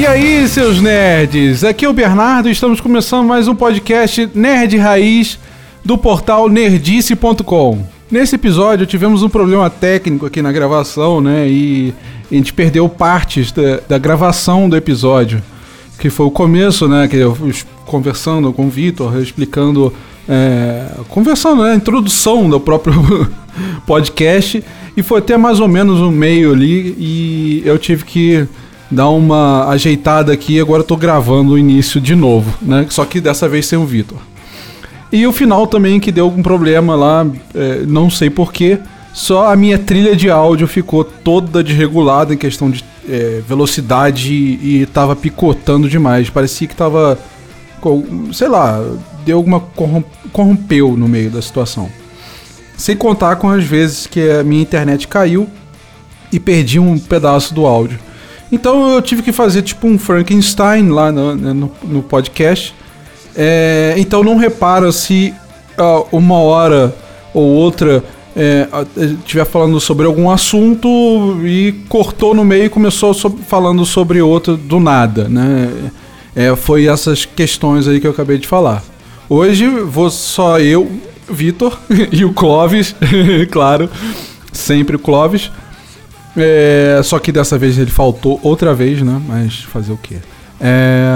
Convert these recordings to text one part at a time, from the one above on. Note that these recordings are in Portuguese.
E aí, seus nerds? Aqui é o Bernardo e estamos começando mais um podcast Nerd Raiz do portal nerdice.com. Nesse episódio tivemos um problema técnico aqui na gravação, né? E a gente perdeu partes da, da gravação do episódio, que foi o começo, né? Que eu conversando com o Vitor, explicando, é, conversando, né? A introdução do próprio podcast e foi até mais ou menos o meio ali e eu tive que dar uma ajeitada aqui. Agora eu tô gravando o início de novo, né? Só que dessa vez sem o Vitor. E o final também que deu algum problema lá, é, não sei porquê. Só a minha trilha de áudio ficou toda desregulada em questão de é, velocidade e, tava picotando demais. Parecia que tava. Sei lá, deu alguma. corrompeu no meio da situação. Sem contar com as vezes que a minha internet caiu e perdi um pedaço do áudio. Então eu tive que fazer tipo um Frankenstein lá no, no, no podcast. É, então não repara se uh, uma hora ou outra estiver é, falando sobre algum assunto e cortou no meio e começou sobre, falando sobre outro do nada, né? É, foi essas questões aí que eu acabei de falar. Hoje vou só eu, Vitor e o Clóvis, claro, sempre o Clóvis. É, só que dessa vez ele faltou outra vez, né? Mas fazer o quê? É,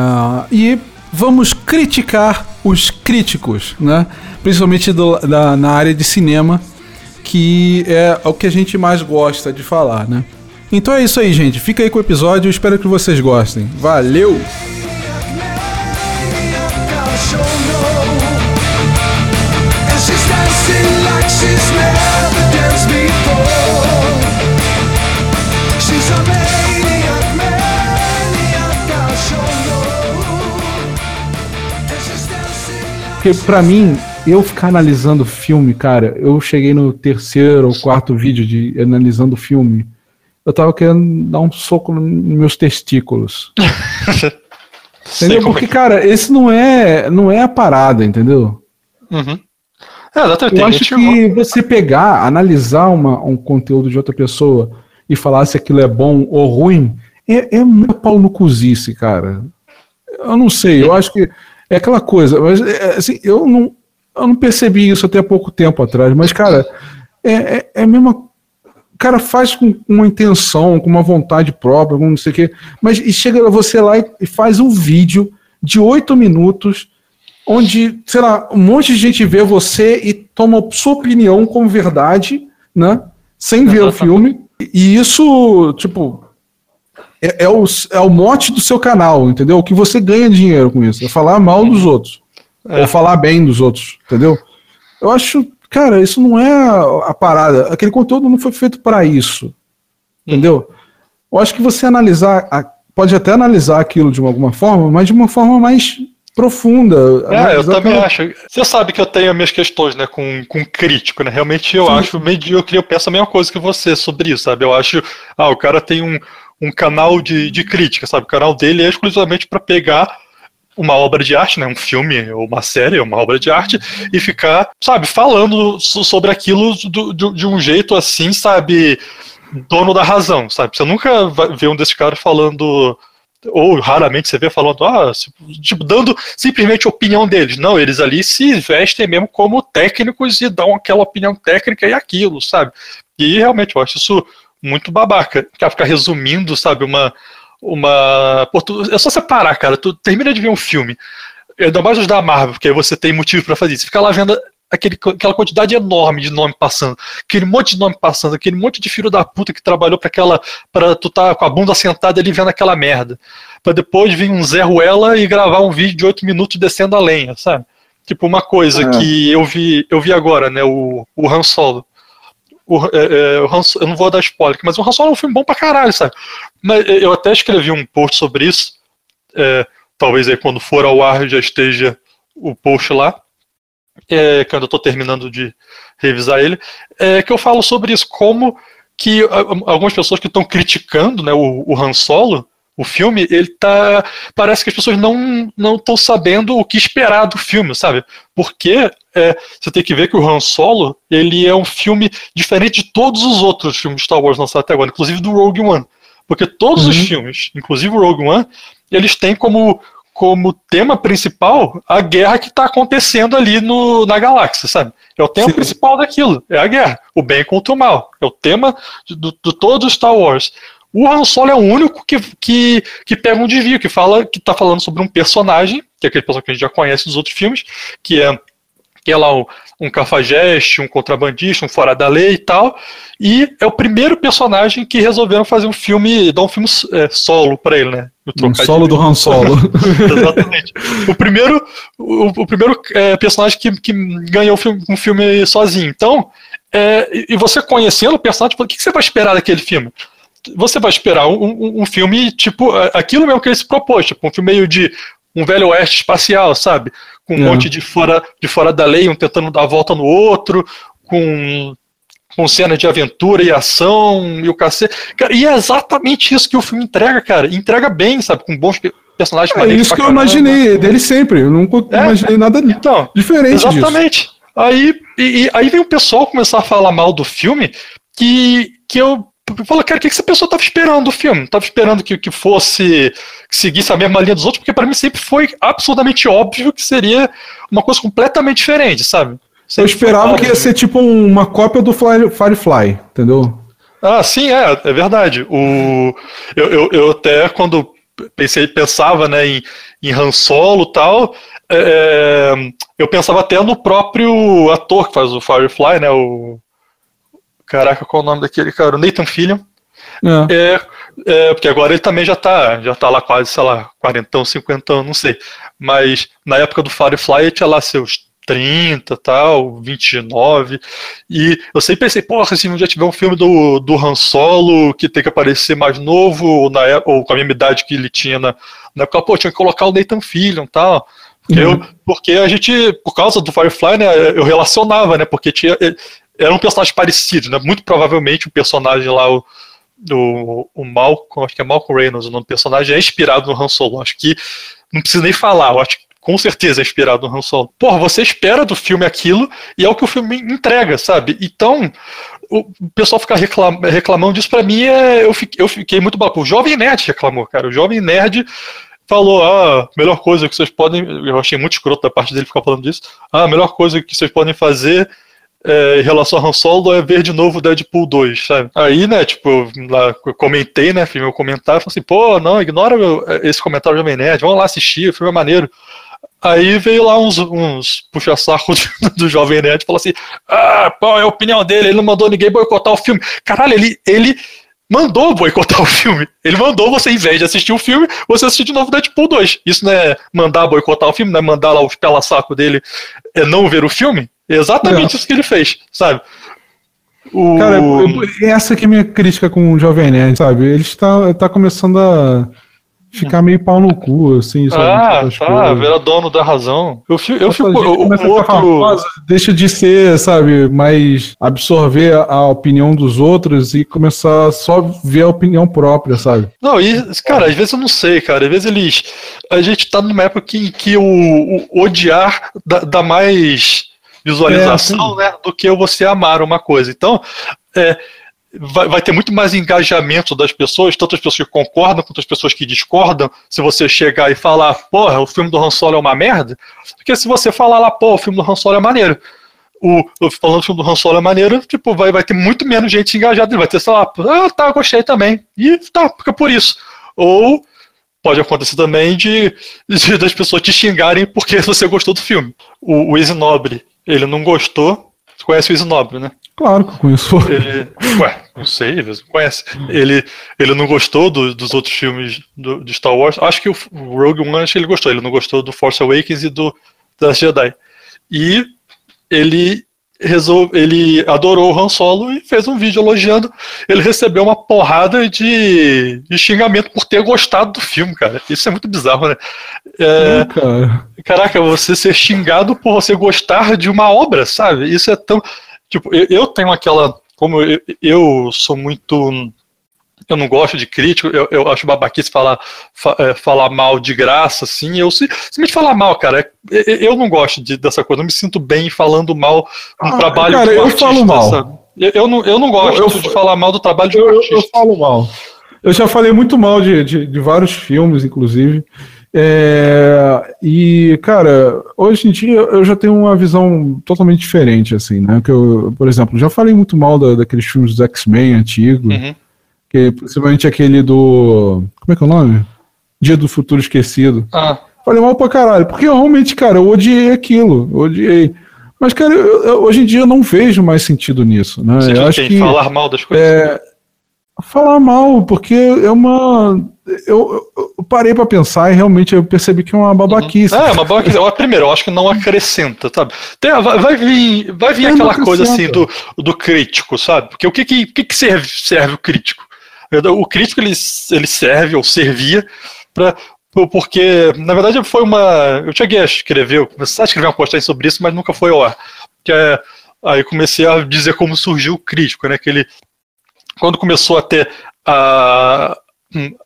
e vamos criticar os críticos, né? Principalmente do, da, na área de cinema, que é o que a gente mais gosta de falar, né? Então é isso aí, gente. Fica aí com o episódio. Espero que vocês gostem. Valeu! Porque pra mim, eu ficar analisando filme, cara, eu cheguei no terceiro ou quarto vídeo de analisando filme. Eu tava querendo dar um soco nos meus testículos. entendeu? Porque, é. cara, esse não é, não é a parada, entendeu? Uhum. É, eu acho que você pegar, analisar uma, um conteúdo de outra pessoa e falar se aquilo é bom ou ruim, é, é muito pau no cozice, cara. Eu não sei, eu acho que é aquela coisa, mas é, assim, eu não, eu não percebi isso até pouco tempo atrás, mas, cara, é, é, é a mesma. O cara faz com uma intenção, com uma vontade própria, com não sei o quê, mas e chega você lá e faz um vídeo de oito minutos, onde, sei lá, um monte de gente vê você e toma sua opinião como verdade, né? Sem ver o filme. E isso, tipo, é, é, o, é o mote do seu canal, entendeu? O que você ganha dinheiro com isso. É falar mal dos outros. É. Ou falar bem dos outros, entendeu? Eu acho, cara, isso não é a parada. Aquele conteúdo não foi feito para isso. Entendeu? Eu acho que você analisar, pode até analisar aquilo de alguma forma, mas de uma forma mais profunda. É, eu também aquela... acho. Você sabe que eu tenho as minhas questões, né, com, com crítico, né? Realmente eu Sim. acho medíocre, eu penso a mesma coisa que você sobre isso, sabe? Eu acho, ah, o cara tem um, um canal de, de crítica, sabe? O canal dele é exclusivamente para pegar uma obra de arte, né, um filme ou uma série, uma obra de arte, e ficar, sabe, falando sobre aquilo do, do, de um jeito assim, sabe, dono da razão, sabe? Você nunca vê um desses caras falando, ou raramente você vê falando, ah, tipo, dando simplesmente opinião deles. Não, eles ali se vestem mesmo como técnicos e dão aquela opinião técnica e aquilo, sabe? E realmente eu acho isso muito babaca. Ficar, ficar resumindo, sabe, uma. uma pô, tu, é só separar, cara. Tu termina de ver um filme. Ainda mais os da Marvel, porque aí você tem motivo para fazer isso. Fica lá vendo aquele, aquela quantidade enorme de nome passando, aquele monte de nome passando, aquele monte de filho da puta que trabalhou para aquela. para tu tá com a bunda sentada ali vendo aquela merda. para depois vir um Zé Ruela e gravar um vídeo de 8 minutos descendo a lenha, sabe? Tipo, uma coisa é. que eu vi, eu vi agora, né? O, o Han Solo. O, é, é, o Han, eu não vou dar spoiler, mas o Han Solo é um filme bom pra caralho, sabe? Mas é, eu até escrevi um post sobre isso. É, talvez aí quando for ao ar já esteja o post lá. É, que eu estou terminando de revisar ele. É, que eu falo sobre isso, como que algumas pessoas que estão criticando né, o, o Han Solo o filme, ele tá. Parece que as pessoas não não estão sabendo o que esperar do filme, sabe? Porque é, você tem que ver que o Han Solo ele é um filme diferente de todos os outros filmes de Star Wars lançados até agora, inclusive do Rogue One. Porque todos uhum. os filmes, inclusive o Rogue One, eles têm como, como tema principal a guerra que está acontecendo ali no, na galáxia, sabe? É o tema Sim. principal daquilo, é a guerra, o bem contra o mal. É o tema de, de todo Star Wars. O Han Solo é o único que, que, que pega um desvio, que fala que está falando sobre um personagem, que é aquele personagem que a gente já conhece dos outros filmes, que é que é lá um, um cafajeste, um contrabandista, um fora da lei e tal. E é o primeiro personagem que resolveram fazer um filme, dar um filme é, solo para ele, né? Um solo do Han Solo. Exatamente. O primeiro, o, o primeiro é, personagem que, que ganhou um filme, um filme sozinho. Então, é, e você conhecendo o personagem, o que, que você vai esperar daquele filme? Você vai esperar um, um, um filme, tipo, aquilo mesmo que ele se propôs, tipo, um filme meio de um velho oeste espacial, sabe? Com um é. monte de fora, de fora da lei, um tentando dar a volta no outro, com, com cena de aventura e ação e o cacete. Cara, e é exatamente isso que o filme entrega, cara. Entrega bem, sabe? Com bons personagens. É isso que eu imaginei dele sempre. Eu nunca é, imaginei nada então, diferente Exatamente. Disso. Aí, e, e, aí vem o pessoal começar a falar mal do filme que, que eu Fala, cara, o que essa pessoa estava esperando do filme? Estava esperando que, que fosse que seguisse a mesma linha dos outros, porque para mim sempre foi absolutamente óbvio que seria uma coisa completamente diferente, sabe? Sempre eu esperava que ia ser tipo uma cópia do Firefly, entendeu? Ah, sim, é, é verdade. O, eu, eu, eu até quando pensei, pensava né, em, em Han Solo e tal, é, é, eu pensava até no próprio ator que faz o Firefly, né? O Caraca, qual o nome daquele cara? O Nathan Fillion. É. é. É, porque agora ele também já tá, já tá lá quase, sei lá, 40, 50 anos, não sei. Mas na época do Firefly ele tinha lá seus 30, tal, 29. E eu sempre pensei, porra, se um dia tiver um filme do, do Han Solo que tem que aparecer mais novo, ou, na, ou com a mesma idade que ele tinha na, na época, pô, tinha que colocar o Nathan Fillion e tal. Uhum. Eu, porque a gente, por causa do Firefly, né, eu relacionava, né, porque tinha, era um personagem parecido, né? Muito provavelmente o personagem lá, o, o, o Malcolm, acho que é Malcolm Reynolds, o nome do personagem, é inspirado no Han Solo. Acho que não precisa nem falar, eu acho que com certeza é inspirado no Han Solo. Porra, você espera do filme aquilo e é o que o filme entrega, sabe? Então, o pessoal ficar reclam, reclamando disso pra mim, é, eu, fiquei, eu fiquei muito bom. O Jovem Nerd reclamou, cara. O Jovem Nerd falou, ah, melhor coisa que vocês podem. Eu achei muito escroto da parte dele ficar falando disso. Ah, a melhor coisa que vocês podem fazer é, em relação a Han Solo é ver de novo Deadpool 2, sabe? Aí, né, tipo, lá, eu comentei, né, fiz meu comentário, falei assim, pô, não, ignora meu, esse comentário do Jovem Nerd, vamos lá assistir, o filme é maneiro. Aí veio lá uns, uns puxa-saco do Jovem Nerd e falou assim, ah, pô, é a opinião dele, ele não mandou ninguém boicotar o filme. Caralho, ele, ele mandou boicotar o filme. Ele mandou você, em vez de assistir o filme, você assistir de novo Deadpool 2. Isso não é mandar boicotar o filme, não é mandar lá os pela-saco dele é não ver o filme? É exatamente é. isso que ele fez, sabe? O... Cara, essa aqui é a minha crítica com o Jovem Nerd, sabe? Ele está tá começando a ficar meio pau no cu, assim. Sabe? Ah, tá, vira dono da razão. Eu, fico. Eu fico o, outro... deixa de ser, sabe, mais absorver a opinião dos outros e começar só ver a opinião própria, sabe? Não, e, cara, às vezes eu não sei, cara. Às vezes eles. A gente tá numa época em que o, o odiar dá, dá mais visualização, é, né, do que você amar uma coisa. Então, é, vai, vai, ter muito mais engajamento das pessoas, tanto as pessoas que concordam quanto as pessoas que discordam, se você chegar e falar, porra, o filme do Han Solo é uma merda, porque se você falar lá, pô, o filme do Han Solo é maneiro. O, falando do filme do Han Solo é maneiro, tipo, vai, vai ter muito menos gente engajada, vai ter, sei lá, ah, tá, gostei também. E tá, fica por isso. Ou pode acontecer também de, de, das pessoas te xingarem porque você gostou do filme. O, o Isinobre, ele não gostou. Você conhece o Isinobre, né? Claro que eu conheço. Ele, ué, não sei, vezes conhece. Ele, ele não gostou do, dos outros filmes do, de Star Wars. Acho que o Rogue One acho que ele gostou. Ele não gostou do Force Awakens e do das Jedi. E ele resolve, ele adorou o Han Solo e fez um vídeo elogiando. Ele recebeu uma porrada de, de xingamento por ter gostado do filme, cara. Isso é muito bizarro, né? É, cara. Caraca, você ser xingado por você gostar de uma obra, sabe? Isso é tão. Tipo, eu, eu tenho aquela. Como eu, eu sou muito eu não gosto de crítico, eu, eu acho babaquice falar, fa, é, falar mal de graça, assim, eu se, me falar mal, cara, eu não gosto de, dessa coisa, eu me sinto bem falando mal no ah, trabalho cara, eu artista, falo mal. Eu, eu, não, eu não gosto eu, de falar mal do trabalho de um eu, artista. Eu falo mal. Eu já falei muito mal de, de, de vários filmes, inclusive. É, e, cara, hoje em dia eu já tenho uma visão totalmente diferente, assim, né? Que eu, por exemplo, já falei muito mal da, daqueles filmes dos X-Men antigos, uhum. que principalmente aquele do. Como é que é o nome? Dia do Futuro Esquecido. Ah. Falei mal pra caralho, porque realmente, cara, eu odiei aquilo, eu odiei. Mas, cara, eu, eu, hoje em dia eu não vejo mais sentido nisso, né? Você eu acho que falar mal das coisas? É, falar mal, porque é uma. Eu, eu parei para pensar e realmente eu percebi que é uma babaquice. Uhum. É, uma babaquice. Primeiro, eu acho que não acrescenta, sabe? Tem, vai, vai vir, vai vir é, aquela coisa assim do, do crítico, sabe? Porque o que, que, que, que serve, serve o crítico? O crítico ele, ele serve ou servia para porque, na verdade, foi uma. Eu cheguei a escrever, comecei a escrever uma postagem sobre isso, mas nunca foi ao ar. Que é, aí comecei a dizer como surgiu o crítico, né? Que ele quando começou a ter a,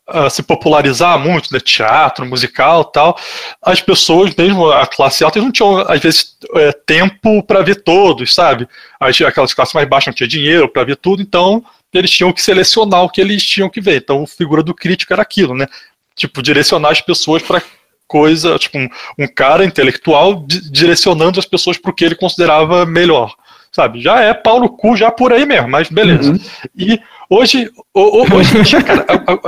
a se popularizar muito, né, teatro, musical tal, as pessoas, mesmo a classe alta, não tinham, às vezes, é, tempo para ver todos, sabe? As, aquelas classes mais baixas não tinham dinheiro para ver tudo, então eles tinham que selecionar o que eles tinham que ver. Então, a figura do crítico era aquilo, né? Tipo, direcionar as pessoas para coisa, tipo, um, um cara intelectual direcionando as pessoas para o que ele considerava melhor sabe? Já é pau no cu, já por aí mesmo, mas beleza. Uhum. E hoje, hoje cara,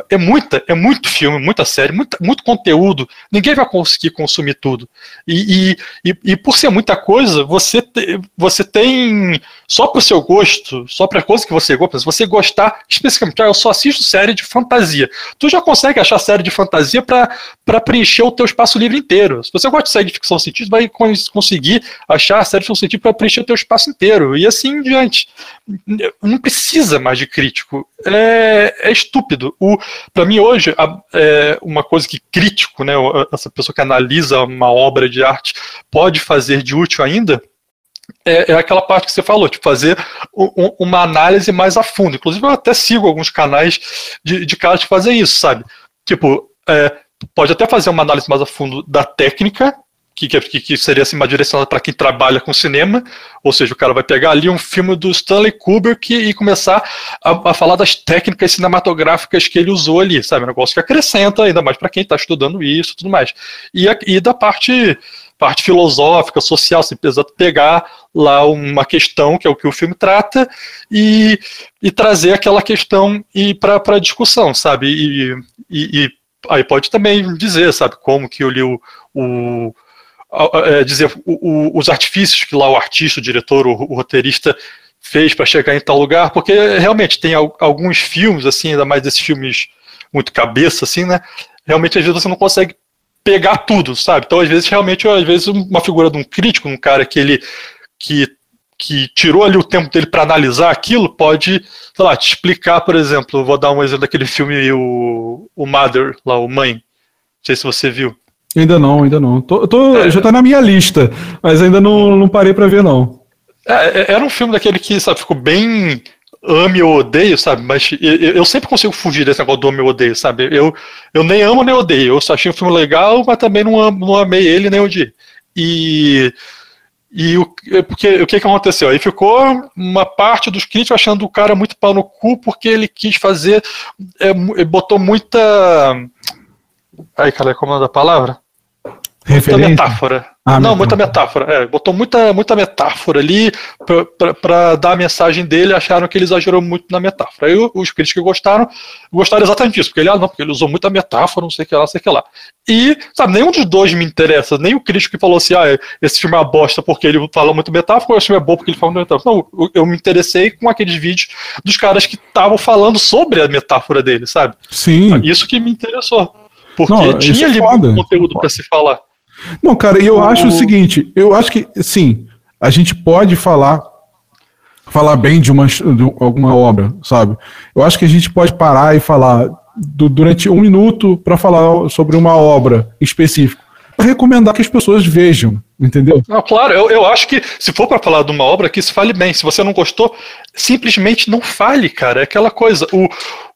é, muita, é muito filme, muita série, muito, muito conteúdo, ninguém vai conseguir consumir tudo. E, e, e, por ser muita coisa, você, te, você tem, só pro seu gosto, só pra coisa que você gosta, se você gostar, especificamente, ah, eu só assisto série de fantasia. Tu já consegue achar série de fantasia para preencher o teu espaço livre inteiro. Se você gosta de série de ficção científica, vai conseguir achar série de ficção científica para preencher o teu espaço inteiro. E assim em diante. Não precisa mais de crítico. É, é estúpido. Para mim, hoje, a, é uma coisa que crítico, né, essa pessoa que analisa uma obra de arte, pode fazer de útil ainda, é, é, aquela parte que você falou, de fazer um, uma análise mais a fundo. Inclusive, eu até sigo alguns canais de, de caras que fazem isso, sabe? Tipo, é, pode até fazer uma análise mais a fundo da técnica, que, que, que seria assim, uma direcionada para quem trabalha com cinema, ou seja, o cara vai pegar ali um filme do Stanley Kubrick e começar a, a falar das técnicas cinematográficas que ele usou ali, sabe? Um negócio que acrescenta, ainda mais para quem está estudando isso tudo mais. E, e da parte parte filosófica, social, você precisa pegar lá uma questão, que é o que o filme trata, e, e trazer aquela questão para a discussão, sabe? E, e, e, aí pode também dizer, sabe, como que eu li o, o é, dizer o, o, os artifícios que lá o artista, o diretor, o, o roteirista fez para chegar em tal lugar, porque realmente tem alguns filmes, assim, ainda mais desses filmes muito cabeça, assim, né? Realmente às vezes você não consegue pegar tudo, sabe? Então às vezes realmente às vezes uma figura de um crítico, um cara que ele que que tirou ali o tempo dele para analisar aquilo, pode, sei lá, te explicar, por exemplo, vou dar um exemplo daquele filme o, o Mother, lá o Mãe. Não sei se você viu. Ainda não, ainda não. Tô, tô é. Já tá na minha lista, mas ainda não, não parei para ver, não. É, é, era um filme daquele que, sabe, ficou bem ame ou odeio, sabe? Mas eu, eu, sempre consigo fugir desse negócio do ame ou odeio, sabe? Eu, eu nem amo nem odeio. Eu só achei o filme legal, mas também não, não amei ele nem odiei. E. E o, porque, o que, que aconteceu? Aí ficou uma parte dos críticos achando o cara muito pau no cu porque ele quis fazer. É, botou muita. Aí, cara, como é a palavra? Muita metáfora. Ah, não, muita metáfora. É, botou muita, muita metáfora ali para dar a mensagem dele, acharam que ele exagerou muito na metáfora. Aí os críticos que gostaram, gostaram exatamente disso, porque ele, ah, não, porque ele usou muita metáfora, não sei o que lá, não sei o que lá. E, sabe, nenhum dos dois me interessa, nem o crítico que falou assim, ah, esse filme é uma bosta porque ele fala muito metáfora, ou esse filme é bom porque ele fala muito metáfora. Não, eu, me interessei com aqueles vídeos dos caras que estavam falando sobre a metáfora dele, sabe? Sim. Isso que me interessou. Porque não, tinha é ali muito conteúdo para se falar. Não, cara, eu o... acho o seguinte, eu acho que, sim, a gente pode falar falar bem de, uma, de alguma obra, sabe? Eu acho que a gente pode parar e falar do, durante um minuto para falar sobre uma obra específica. Para recomendar que as pessoas vejam, entendeu? Não, claro, eu, eu acho que se for para falar de uma obra, que se fale bem. Se você não gostou, simplesmente não fale, cara. É aquela coisa. O,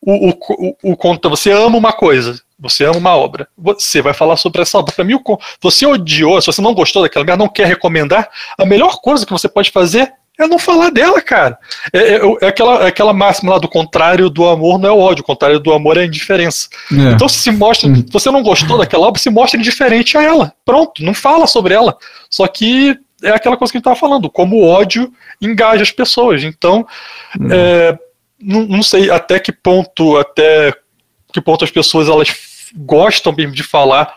o, o, o, o, você ama uma coisa, você ama uma obra. Você vai falar sobre essa obra. Para mim, você odiou, se você não gostou daquela merda, não quer recomendar, a melhor coisa que você pode fazer é não falar dela, cara. É, é, é, aquela, é aquela máxima lá do contrário do amor não é o ódio, o contrário do amor é a indiferença. É. Então se mostra, se você não gostou daquela obra, se mostra indiferente a ela. Pronto, não fala sobre ela. Só que é aquela coisa que a gente estava falando, como o ódio engaja as pessoas. Então, hum. é, não, não sei até que ponto, até que ponto as pessoas elas gostam mesmo de falar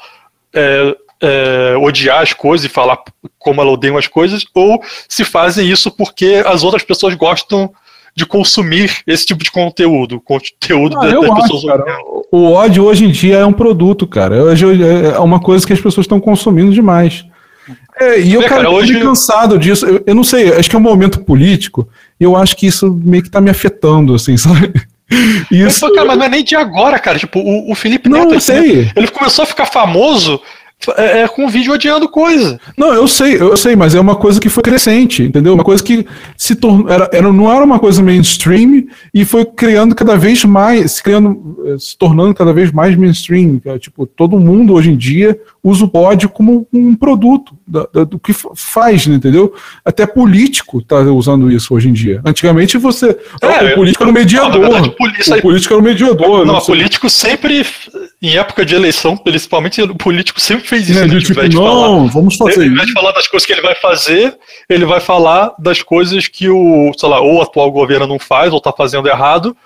é, é, odiar as coisas e falar como ela odeia as coisas, ou se fazem isso porque as outras pessoas gostam de consumir esse tipo de conteúdo, conteúdo ah, das, das pessoas. Acho, cara, o ódio hoje em dia é um produto, cara. Hoje é uma coisa que as pessoas estão consumindo demais. É, e eu, é, cara, cara hoje... cansado disso. Eu, eu, não sei, acho que é um momento político, e eu acho que isso meio que tá me afetando, assim, sabe? Isso... Mas, cara, mas não é nem de agora, cara. Tipo, o, o Felipe Neto, não, sei. ele começou a ficar famoso é, é, com vídeo odiando coisa. Não, eu sei, eu sei, mas é uma coisa que foi crescente, entendeu? Uma coisa que se tornou. Era, era, não era uma coisa mainstream e foi criando cada vez mais, se criando, eh, se tornando cada vez mais mainstream. É, tipo, todo mundo hoje em dia usa o ódio como um produto da, da, do que faz, entendeu? Até político está usando isso hoje em dia. Antigamente você. É, o político era o mediador. Não, verdade, o político era o mediador. Não, o político sempre, em época de eleição, principalmente, o político sempre fez isso. Né? Tipo, não, falar, vamos fazer Em vez de falar das coisas que ele vai fazer, ele vai falar das coisas que o, sei lá, ou o atual governo não faz, ou está fazendo errado,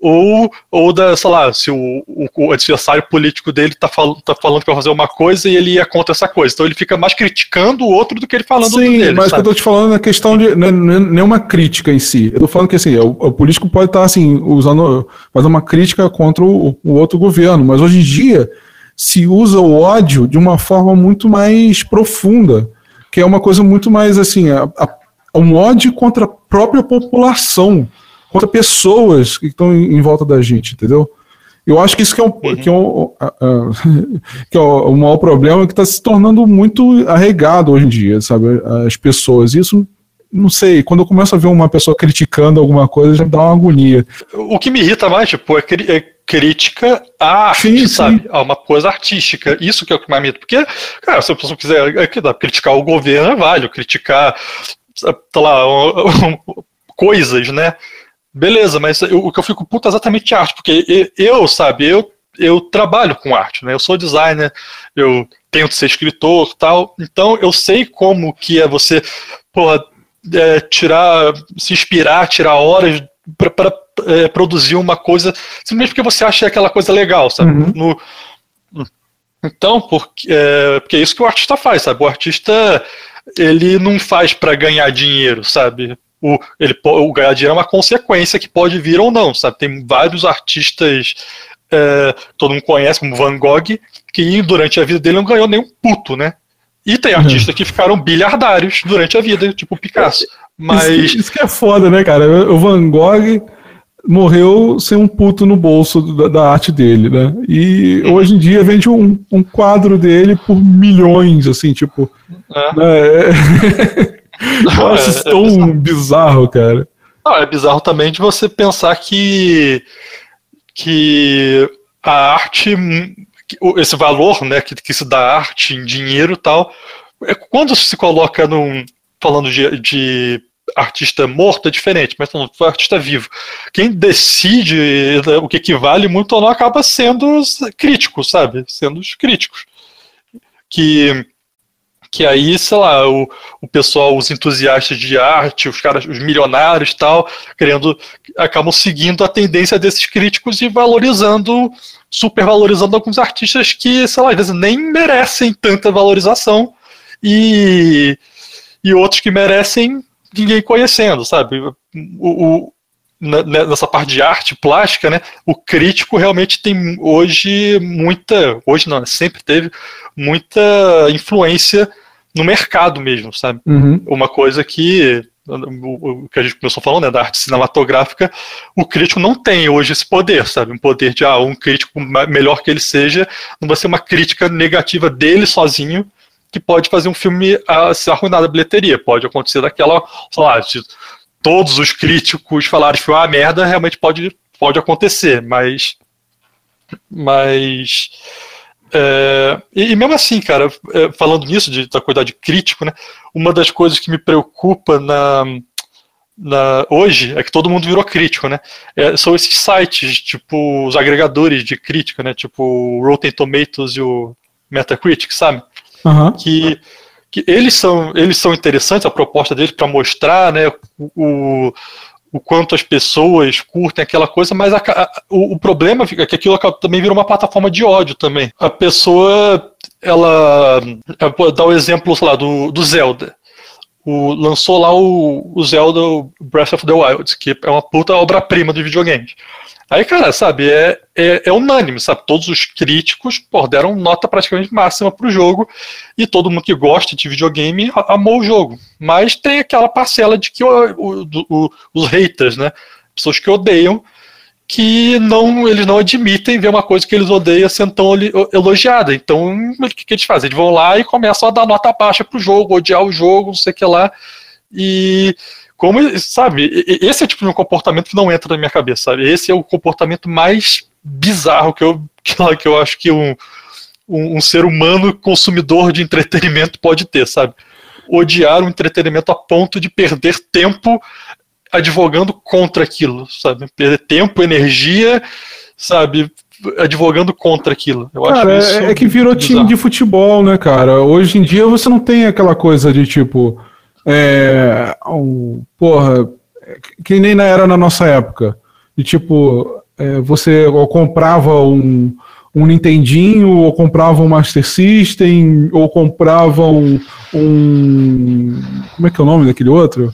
ou, ou da, sei lá, se o, o adversário político dele está fal tá falando que vai fazer uma coisa e ele ia contra essa coisa. Então ele fica mais criticando o outro do que ele falando Sim, dele. mas o que eu tô te falando é questão de. Não é, é uma crítica em si. Eu tô falando que assim, o, o político pode estar tá, assim, usando. fazendo uma crítica contra o, o outro governo, mas hoje em dia se usa o ódio de uma forma muito mais profunda, que é uma coisa muito mais assim, a, a, um ódio contra a própria população, contra pessoas que estão em, em volta da gente, entendeu? Eu acho que isso que é, um, uhum. que é, um, que é o maior problema que está se tornando muito arregado hoje em dia, sabe? As pessoas. Isso, não sei, quando eu começo a ver uma pessoa criticando alguma coisa, já dá uma agonia. O que me irrita mais, tipo, é, é crítica à arte, sim, sabe? Sim. A uma coisa artística. Isso que é o que mais me. Porque, cara, se a pessoa quiser é, criticar o governo, é válido. Criticar, lá, coisas, né? Beleza, mas o que eu fico puto é exatamente arte, porque eu, sabe, eu, eu trabalho com arte, né? Eu sou designer, eu tento ser escritor tal, então eu sei como que é você, porra, é, tirar, se inspirar, tirar horas para é, produzir uma coisa, simplesmente porque você acha aquela coisa legal, sabe? Uhum. No, então, porque, é, porque é isso que o artista faz, sabe? O artista, ele não faz para ganhar dinheiro, sabe? o, ele, o ganhar dinheiro é uma consequência que pode vir ou não, sabe? Tem vários artistas é, todo mundo conhece, como Van Gogh, que durante a vida dele não ganhou nenhum puto, né? E tem uhum. artistas uhum. que ficaram bilhardários durante a vida, tipo Picasso. Mas... Isso, isso, que é foda, né, cara? O Van Gogh morreu sem um puto no bolso da, da arte dele, né? E hoje em dia vende um, um quadro dele por milhões, assim, tipo. É. Né? Eu acho isso é, é tão bizarro. bizarro, cara. Não, é bizarro também de você pensar que, que a arte, esse valor né, que, que se dá arte em dinheiro e tal, é, quando se coloca num. falando de, de artista morto é diferente, mas falando artista vivo. Quem decide né, o que equivale muito ou não acaba sendo os críticos, sabe? Sendo os críticos. Que que aí, sei lá, o, o pessoal, os entusiastas de arte, os caras, os milionários e tal, querendo, acabam seguindo a tendência desses críticos e valorizando, supervalorizando alguns artistas que, sei lá, às vezes nem merecem tanta valorização e, e outros que merecem ninguém conhecendo, sabe? O, o, nessa parte de arte plástica, né, o crítico realmente tem hoje muita, hoje não, sempre teve muita influência no mercado mesmo, sabe? Uhum. Uma coisa que o, que a gente começou falando, né, da arte cinematográfica, o crítico não tem hoje esse poder, sabe? Um poder de, ah, um crítico, melhor que ele seja, não vai ser uma crítica negativa dele sozinho que pode fazer um filme a se arruinar da bilheteria. Pode acontecer daquela, sei lá, de todos os críticos falarem que foi uma merda, realmente pode, pode acontecer, mas. Mas é, e, e, mesmo assim, cara, é, falando nisso, de, da cuidado crítico, né, uma das coisas que me preocupa na, na, hoje é que todo mundo virou crítico, né? É, são esses sites, tipo os agregadores de crítica, né? Tipo o Rotten Tomatoes e o Metacritic, sabe? Uhum. Que, que eles, são, eles são interessantes, a proposta deles para mostrar né, o, o quanto as pessoas curtem aquela coisa, mas a, a, o, o, problema é que aquilo também vira uma plataforma de ódio também. A pessoa, ela, dá o exemplo, sei lá, do, do Zelda o, lançou lá o, o Zelda Breath of the Wild, que é uma puta obra-prima dos videogames. Aí, cara, sabe, é, é, é, unânime, sabe? Todos os críticos pô, deram nota praticamente máxima pro jogo e todo mundo que gosta de videogame amou o jogo. Mas tem aquela parcela de que o, o, o, os haters, né? Pessoas que odeiam que não eles não admitem ver uma coisa que eles odeiam sendo tão elogiada. Então, o que, que eles fazem? Eles vão lá e começam a dar nota baixa pro jogo, odiar o jogo, não sei o que lá. E como, sabe, esse é o tipo de um comportamento que não entra na minha cabeça, sabe? Esse é o comportamento mais bizarro que eu, que eu acho que um, um, um ser humano consumidor de entretenimento pode ter, sabe? Odiar o entretenimento a ponto de perder tempo advogando contra aquilo, sabe? Perder tempo, energia, sabe? Advogando contra aquilo. Eu cara, acho é, é que virou bizarro. time de futebol, né, cara? Hoje em dia você não tem aquela coisa de tipo. É, um, porra, que nem era na nossa época. De tipo, é, você comprava um, um Nintendinho, ou comprava um Master System, ou comprava um, um. Como é que é o nome daquele outro?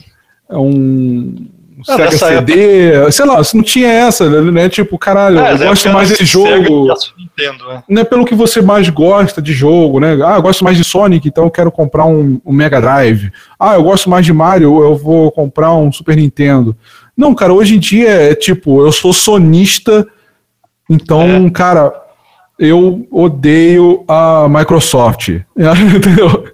É um ah, Sega CD, época... sei lá, não tinha essa, né? Tipo, caralho, é, eu gosto mais desse jogo. Nintendo, né? Não é pelo que você mais gosta de jogo, né? Ah, eu gosto mais de Sonic, então eu quero comprar um, um Mega Drive. Ah, eu gosto mais de Mario, eu vou comprar um Super Nintendo. Não, cara, hoje em dia é tipo, eu sou sonista, então, é. cara, eu odeio a Microsoft. Entendeu?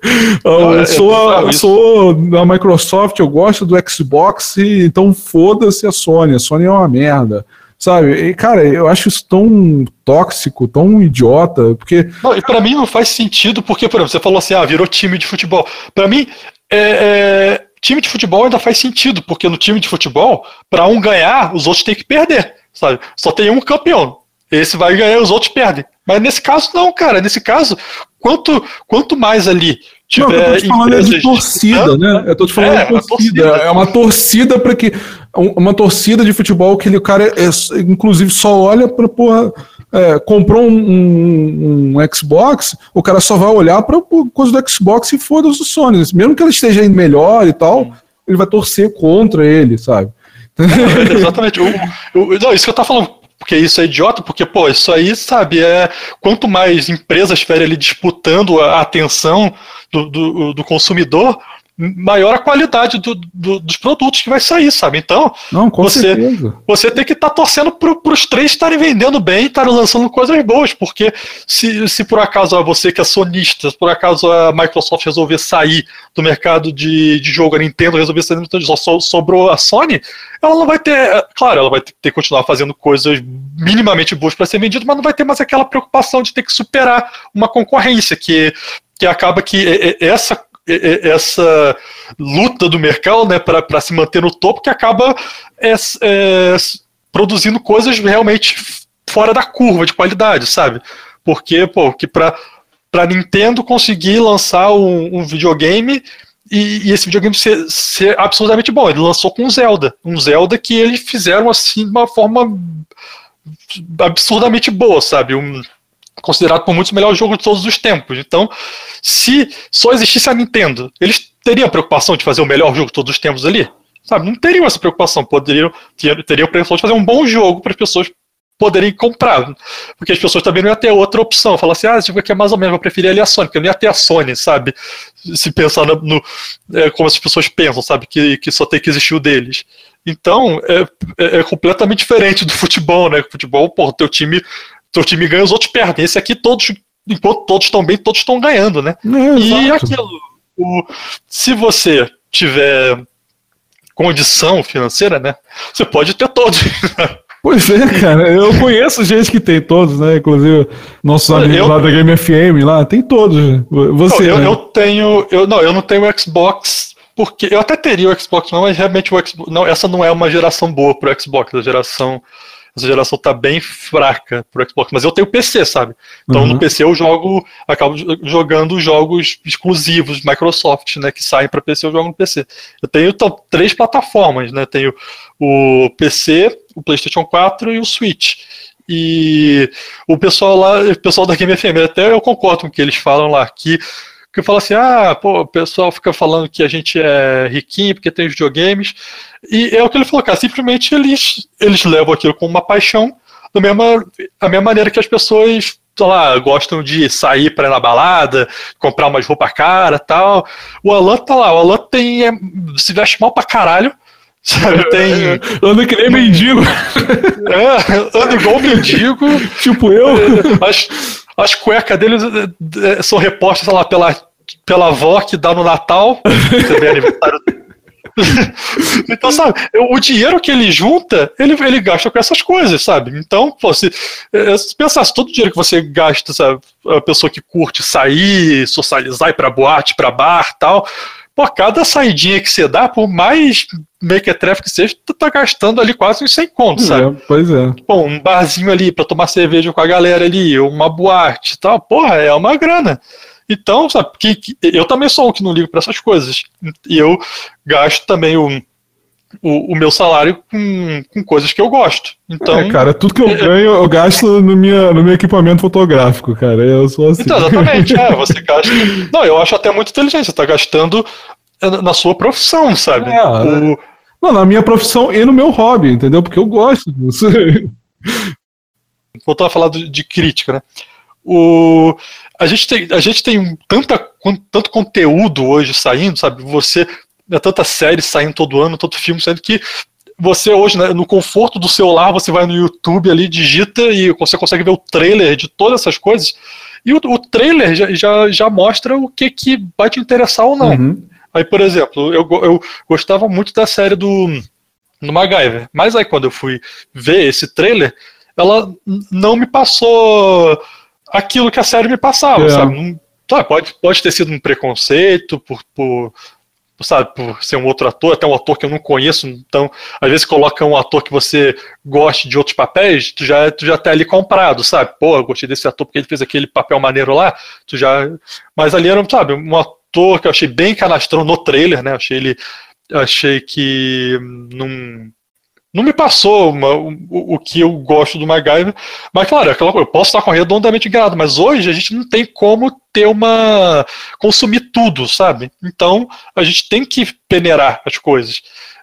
Eu sou, sou da Microsoft, eu gosto do Xbox, então foda-se a Sony. A Sony é uma merda. Sabe? E, cara, eu acho isso tão tóxico, tão idiota, porque. Não, e pra mim não faz sentido, porque, por exemplo, você falou assim, ah, virou time de futebol. Pra mim, é, é, time de futebol ainda faz sentido, porque no time de futebol, para um ganhar, os outros têm que perder. Sabe? Só tem um campeão. Esse vai ganhar, os outros perdem. Mas nesse caso, não, cara. Nesse caso, quanto, quanto mais ali tiver. Não, eu tô te falando é de torcida, né? Eu tô te falando é, de torcida. É uma torcida para que. Uma torcida de futebol que ele, o cara, é, inclusive, só olha pra porra. É, comprou um, um, um, Xbox, o cara só vai olhar para coisa do Xbox e foda-se o Sony. Mesmo que ele esteja indo melhor e tal, ele vai torcer contra ele, sabe? É, exatamente. o, o, não, isso que eu tava falando porque isso é idiota, porque, pô, isso aí, sabe, é quanto mais empresas estiverem ali disputando a atenção do, do, do consumidor, maior a qualidade do, do, dos produtos que vai sair, sabe? Então, Não, você, você tem que estar tá torcendo para os três estarem vendendo bem e estarem lançando coisas boas, porque se, se por acaso você que é sonista, se por acaso a Microsoft resolver sair do mercado de, de jogo, a Nintendo resolver sair do só so, sobrou a Sony, ela não vai ter, claro, ela vai ter que continuar fazendo coisas minimamente boas para ser vendido, mas não vai ter mais aquela preocupação de ter que superar uma concorrência que que acaba que essa essa luta do mercado né, para se manter no topo que acaba é, é, produzindo coisas realmente fora da curva de qualidade, sabe? Porque, pô, que para Nintendo conseguir lançar um, um videogame e, e, esse videogame ser, ser absolutamente bom. Ele lançou com Zelda. Um Zelda que eles fizeram assim de uma forma absurdamente boa, sabe? Um, considerado por muitos o melhor jogo de todos os tempos. Então, se só existisse a Nintendo, eles teriam preocupação de fazer o melhor jogo de todos os tempos ali? Sabe, não teriam essa preocupação, poderiam, teriam preocupação de fazer um bom jogo para as pessoas poderem comprar. Porque as pessoas também não iam ter outra opção. Falar assim, ah, esse jogo aqui é mais ou menos, vou preferir ali a Sony, eu não ia ter a Sony, sabe? Se pensar no. no é, como as pessoas pensam, sabe? Que, que só tem que existir o deles. Então, é, é, é completamente diferente do futebol, né? Futebol, pô, teu time seu time ganha, os outros perdem. Esse aqui, todos, enquanto todos estão bem, todos estão ganhando, né? É, e aquilo, o, se você tiver condição financeira, né? Você pode ter todos. Pois é, cara. Eu conheço gente que tem todos, né? Inclusive nossos amigos eu, lá da Game FM lá, tem todos. Você. Não, eu, né? eu, tenho. Eu, não, eu não tenho Xbox porque eu até teria o Xbox mas realmente o Xbox, não, essa não é uma geração boa pro Xbox, a geração essa geração tá bem fraca pro Xbox, mas eu tenho PC, sabe? Então uhum. no PC eu jogo, acabo jogando jogos exclusivos Microsoft, né, que saem para PC, eu jogo no PC. Eu tenho então, três plataformas, né? Tenho o PC, o PlayStation 4 e o Switch. E o pessoal lá, o pessoal da Game FM, até eu concordo com o que eles falam lá, que que fala assim, ah, pô, o pessoal fica falando que a gente é riquinho porque tem videogames, e é o que ele falou, cara, simplesmente eles, eles levam aquilo com uma paixão, da mesma, a mesma maneira que as pessoas, sei lá, gostam de sair para ir na balada, comprar umas roupas caras tal. O Alan tá lá, o Alan tem, é, se veste mal pra caralho, Sabe, tem. Anda que nem mendigo. É, anda igual mendigo. Tipo eu. As, as cuecas dele é, são repostas, sei lá, pela pela avó que dá no Natal. aniversário. então, sabe, o dinheiro que ele junta, ele, ele gasta com essas coisas, sabe? Então, pô, se, se pensasse todo o dinheiro que você gasta, sabe, a pessoa que curte sair, socializar, ir pra boate, pra bar tal, pô, cada saidinha que você dá, por mais mequetrefe que seja, tu tá gastando ali quase uns 100 contos, sabe? É, pois é. Bom, um barzinho ali pra tomar cerveja com a galera ali, uma boate e tal, porra, é uma grana. Então, sabe, que, que, eu também sou um que não ligo para essas coisas. E eu gasto também o, o, o, meu salário com, com coisas que eu gosto. Então, é, cara, tudo que eu ganho, eu gasto no, minha, no meu equipamento fotográfico, cara. Eu sou assim. Então, exatamente, é, você gasta. Não, eu acho até muito inteligente, você está gastando na sua profissão, sabe? É, o... Não, na minha profissão e no meu hobby, entendeu? Porque eu gosto disso. Voltou a falar de crítica, né? O, a, gente tem, a gente tem tanta, tanto conteúdo hoje saindo, sabe? Você. É tanta série saindo todo ano, tanto filme saindo que você hoje, né, no conforto do seu lar, você vai no YouTube ali, digita e você consegue ver o trailer de todas essas coisas. E o, o trailer já, já, já, mostra o que, que vai te interessar ou não. Uhum. Aí, por exemplo, eu, eu gostava muito da série do, do MacGyver. Mas aí quando eu fui ver esse trailer, ela não me passou aquilo que a série me passava, é. sabe? Não, tá, pode, pode ter sido um preconceito por, por, sabe, por ser um outro ator, até um ator que eu não conheço, então, às vezes coloca um ator que você goste de outros papéis, tu já, tu já tá ali comprado, sabe? Pô, eu gostei desse ator porque ele fez aquele papel maneiro lá, tu já... Mas ali era, sabe, um ator que eu achei bem canastrão no trailer, né? Achei ele... Achei que não não me passou uma, o, o, que eu gosto do MacGyver, mas claro, é eu posso estar com redondamente enganado, mas hoje a gente não tem como ter uma. consumir tudo, sabe? Então a gente tem que peneirar as coisas.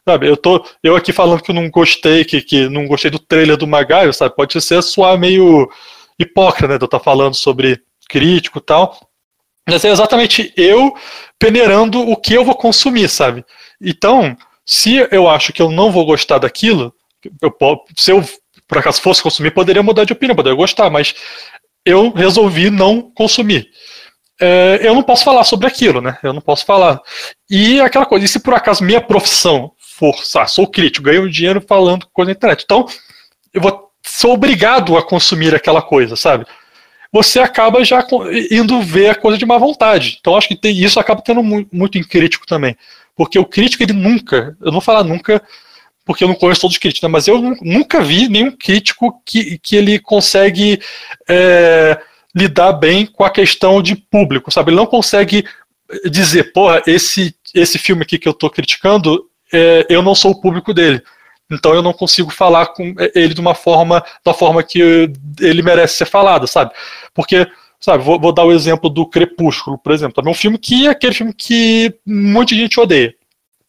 Sabe, eu tô eu aqui falando que eu não gostei, que, que não gostei do trailer do MacGyver, sabe? Pode ser soar meio hipócrita, né? De eu estar falando sobre crítico e tal. Mas é exatamente eu peneirando o que eu vou consumir, sabe? Então, se eu acho que eu não vou gostar daquilo, eu, se eu por acaso fosse consumir, poderia mudar de opinião, poderia gostar, mas eu resolvi não consumir. É, eu não posso falar sobre aquilo, né? Eu não posso falar. E aquela coisa, e se por acaso minha profissão for, ah, sou crítico, ganho dinheiro falando coisa na internet, então eu vou, sou obrigado a consumir aquela coisa, sabe? Você acaba já indo ver a coisa de má vontade. Então acho que tem, isso acaba tendo muito, muito em crítico também. Porque o crítico, ele nunca, eu não vou falar nunca, porque eu não conheço todos os críticos, né, mas eu nunca vi nenhum crítico que, que ele consegue é, lidar bem com a questão de público, sabe? Ele não consegue dizer, porra, esse, esse filme aqui que eu estou criticando, é, eu não sou o público dele. Então eu não consigo falar com ele de uma forma, da forma que ele merece ser falado, sabe? Porque Sabe, vou, vou, dar o exemplo do Crepúsculo, por exemplo. Também é um filme que é aquele filme que muita gente odeia.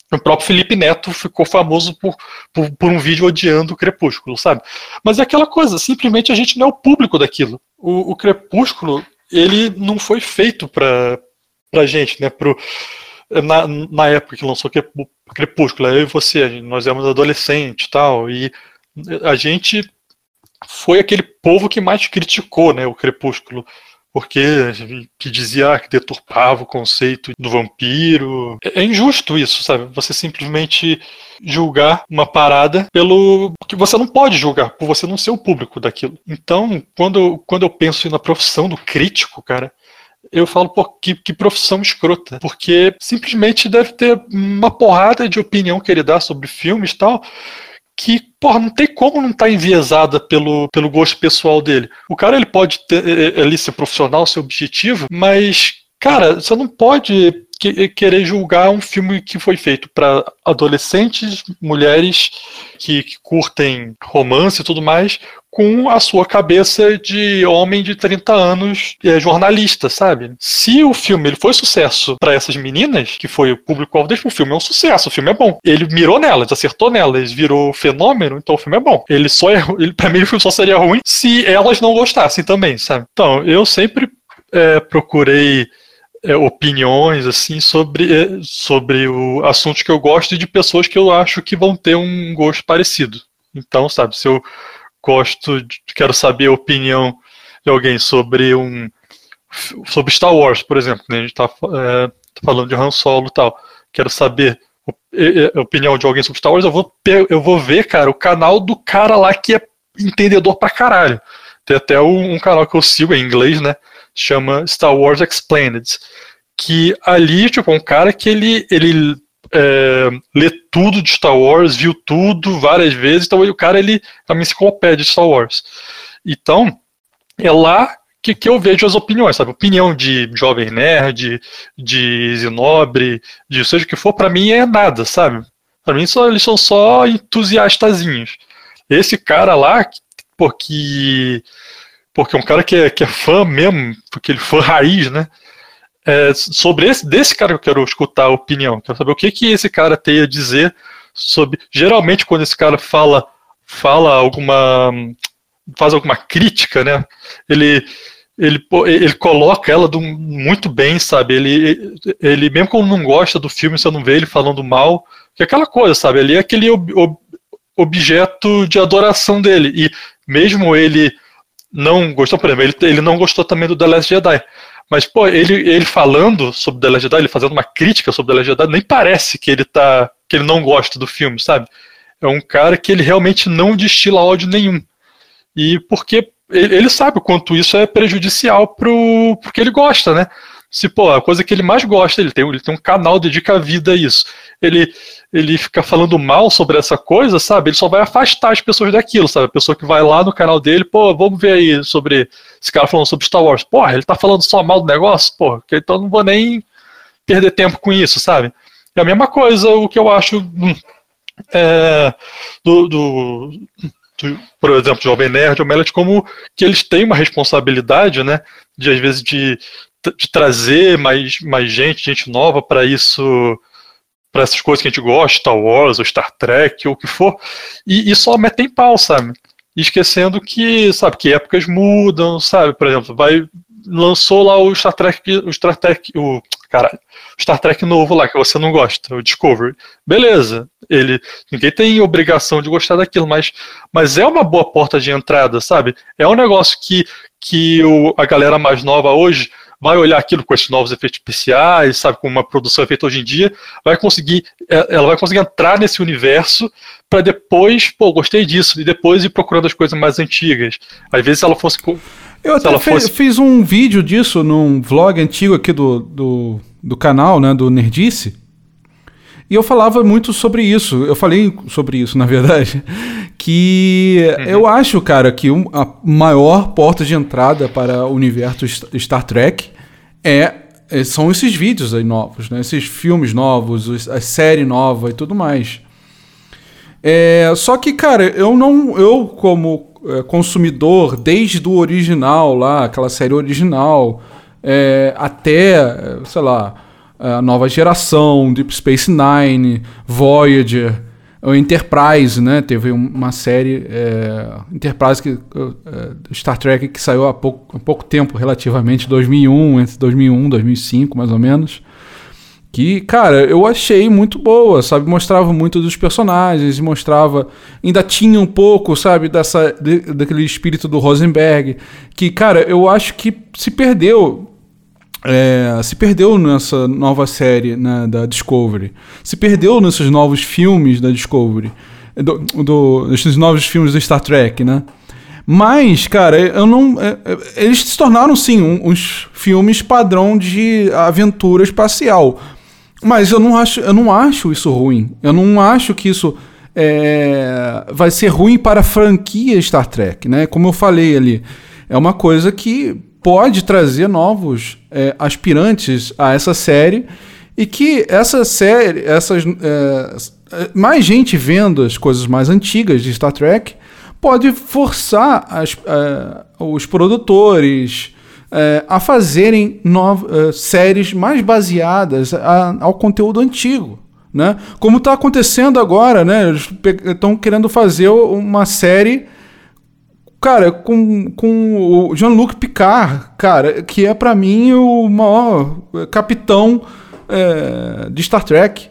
O próprio Felipe Neto ficou famoso por, por, por, um vídeo odiando o Crepúsculo, sabe? Mas é aquela coisa, simplesmente a gente não é o público daquilo. O, o Crepúsculo, ele não foi feito pra, pra gente, né? Pro, na, na época que lançou o Crepúsculo, eu e você, nós éramos adolescentes e tal, e a gente foi aquele povo que mais criticou né, o Crepúsculo porque que dizia que deturpava o conceito do vampiro. É, é injusto isso, sabe? Você simplesmente julgar uma parada pelo que você não pode julgar, por você não ser o público daquilo. Então, quando, quando eu penso na profissão do crítico, cara, eu falo, pô, que, que profissão escrota. Porque simplesmente deve ter uma porrada de opinião que ele dá sobre filmes e tal, que, porra, não tem como não estar tá enviesada pelo, pelo gosto pessoal dele. O cara, ele pode ter, eh, ali ser profissional, ser objetivo, mas, cara, você não pode que, querer julgar um filme que foi feito para adolescentes, mulheres que, que, curtem romance e tudo mais, com a sua cabeça de homem de 30 anos, é, jornalista, sabe? Se o filme ele foi sucesso para essas meninas, que foi o público-alvo o filme é um sucesso, o filme é bom. Ele mirou nelas, acertou nelas, virou fenômeno, então o filme é bom. Ele só é, ele, pra mim o filme só seria ruim se elas não gostassem também, sabe? Então, eu sempre é, procurei é, opiniões assim sobre, é, sobre o assuntos que eu gosto e de pessoas que eu acho que vão ter um gosto parecido. Então, sabe, se eu gosto, de, quero saber a opinião de alguém sobre um sobre Star Wars, por exemplo, né? a gente está é, tá falando de Han Solo e tal, quero saber a opinião de alguém sobre Star Wars, eu vou, eu vou ver, cara, o canal do cara lá que é entendedor pra caralho. Tem até um, um canal que eu sigo em inglês, né? chama Star Wars Explained, que ali, tipo, um cara que ele, ele é, lê tudo de Star Wars, viu tudo várias vezes, então o cara, ele é uma enciclopédia de Star Wars. Então, é lá que, que eu vejo as opiniões, sabe? Opinião de jovem nerd, de zinobre, de seja o que for, para mim é nada, sabe? Para mim só, eles são só entusiastazinhos. Esse cara lá, porque porque um cara que é, que é fã mesmo, porque ele fã raiz, né? É, sobre esse, desse cara eu quero escutar a opinião. Quero saber o que, que esse cara tem a dizer sobre. Geralmente, quando esse cara fala, fala alguma. faz alguma crítica, né? Ele. Ele, ele coloca ela do, muito bem, sabe? Ele, ele, mesmo quando não gosta do filme, você não vê ele falando mal, que é aquela coisa, sabe? Ali é aquele ob, ob, objeto de adoração dele. E mesmo ele não gostou, por exemplo, ele, ele não gostou também do The Last Jedi. Mas, pô, ele, ele falando sobre The Last Jedi, ele fazendo uma crítica sobre The Last Jedi, nem parece que ele tá. que ele não gosta do filme, sabe? É um cara que ele realmente não destila ódio nenhum. E porque ele, ele sabe o quanto isso é prejudicial pro, pro que ele gosta, né? Se, pô, a coisa que ele mais gosta, ele tem, ele tem um canal, dedica a vida a isso. Ele, ele fica falando mal sobre essa coisa, sabe? Ele só vai afastar as pessoas daquilo, sabe? A pessoa que vai lá no canal dele, pô, vamos ver aí sobre esse cara falando sobre Star Wars. Porra, ele tá falando só mal do negócio? Pô, então não vou nem perder tempo com isso, sabe? É a mesma coisa o que eu acho hum, é, do, do, do, por exemplo, Jovem Nerd ou como que eles têm uma responsabilidade, né? De às vezes de, de trazer mais, mais gente, gente nova para isso para essas coisas que a gente gosta, Star Wars, ou Star Trek, ou o que for, e, e só metem pau, sabe? E esquecendo que, sabe, que épocas mudam, sabe? Por exemplo, vai lançou lá o Star Trek, o Star Trek, o cara, o Star Trek novo lá que você não gosta, o Discovery. Beleza, ele, ninguém tem obrigação de gostar daquilo, mas, mas é uma boa porta de entrada, sabe? É um negócio que que o, a galera mais nova hoje vai olhar aquilo com esses novos efeitos especiais, sabe, com uma produção feita hoje em dia, vai conseguir, é, ela vai conseguir entrar nesse universo para depois, pô, gostei disso, e depois ir procurando as coisas mais antigas. Às vezes ela fosse eu até fosse... fiz um vídeo disso num vlog antigo aqui do, do, do canal, né, do Nerdice. E eu falava muito sobre isso. Eu falei sobre isso, na verdade. Que uhum. eu acho, cara, que a maior porta de entrada para o universo Star Trek é, é são esses vídeos aí novos, né? Esses filmes novos, a série nova e tudo mais. É, só que, cara, eu não. Eu, como é, consumidor, desde o original lá, aquela série original, é, até, sei lá a nova geração, Deep Space Nine, Voyager, Enterprise, né? Teve uma série é, Enterprise que é, Star Trek que saiu há pouco, há pouco tempo, relativamente 2001, entre 2001 e 2005, mais ou menos. Que, cara, eu achei muito boa, sabe? Mostrava muito dos personagens, mostrava. Ainda tinha um pouco, sabe, dessa, de, daquele espírito do Rosenberg. Que, cara, eu acho que se perdeu é, se perdeu nessa nova série né, da Discovery, se perdeu nesses novos filmes da Discovery, do, do, nesses novos filmes do Star Trek, né? Mas, cara, eu não. É, é, eles se tornaram, sim, uns filmes padrão de aventura espacial. Mas eu não acho, eu não acho isso ruim. Eu não acho que isso é, vai ser ruim para a franquia Star Trek, né? Como eu falei ali, é uma coisa que pode trazer novos é, aspirantes a essa série e que essa série, essas é, mais gente vendo as coisas mais antigas de Star Trek pode forçar as, é, os produtores é, a fazerem é, séries mais baseadas a, ao conteúdo antigo. Né? Como está acontecendo agora, né? Eles estão querendo fazer uma série, cara, com, com o Jean-Luc Picard, cara, que é para mim o maior capitão é, de Star Trek.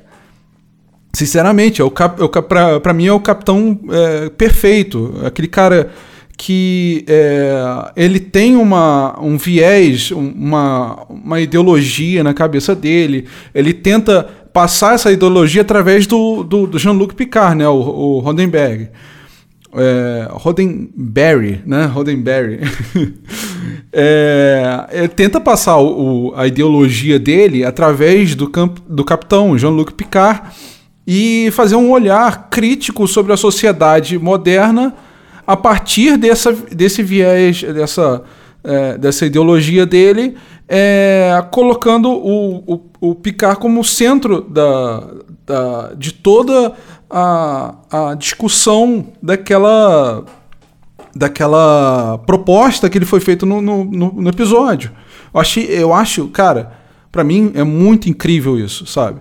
Sinceramente, é o cap, é o, pra, pra mim é o capitão é, perfeito. Aquele cara que é, ele tem uma, um viés, uma, uma ideologia na cabeça dele. Ele tenta passar essa ideologia através do, do, do Jean-Luc Picard, né? O, o Rodenberg. É, Roddenberry, né? Roddenberry. é, é, tenta passar o, o, a ideologia dele através do, camp, do capitão Jean-Luc Picard e fazer um olhar crítico sobre a sociedade moderna a partir dessa, desse viés, dessa, é, dessa ideologia dele é, colocando o, o, o Picard como centro da, da, de toda a, a discussão daquela, daquela proposta que ele foi feito no, no, no episódio. Eu, achei, eu acho, cara, para mim é muito incrível isso, sabe?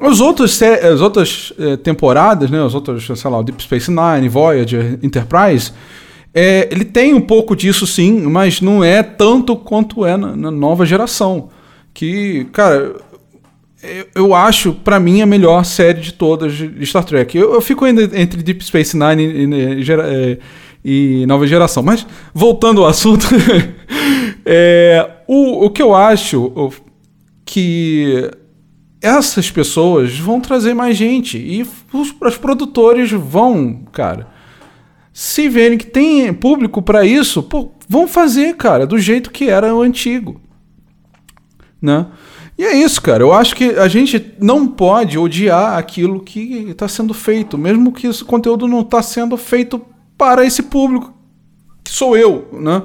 Os outros, as outras eh, temporadas, né, os outros, sei lá, Deep Space Nine, Voyager, Enterprise, é, ele tem um pouco disso sim, mas não é tanto quanto é na, na nova geração. Que, cara, eu, acho, para mim, a melhor série de todas de Star Trek. Eu, eu fico ainda entre Deep Space Nine e, e, é, e nova geração. Mas, voltando ao assunto, é, o, o que eu acho que essas pessoas vão trazer mais gente e os, os produtores vão, cara se verem que tem público para isso, pô, vão fazer, cara, do jeito que era o antigo. Né? E é isso, cara. Eu acho que a gente não pode odiar aquilo que está sendo feito, mesmo que esse conteúdo não está sendo feito para esse público, que sou eu, né?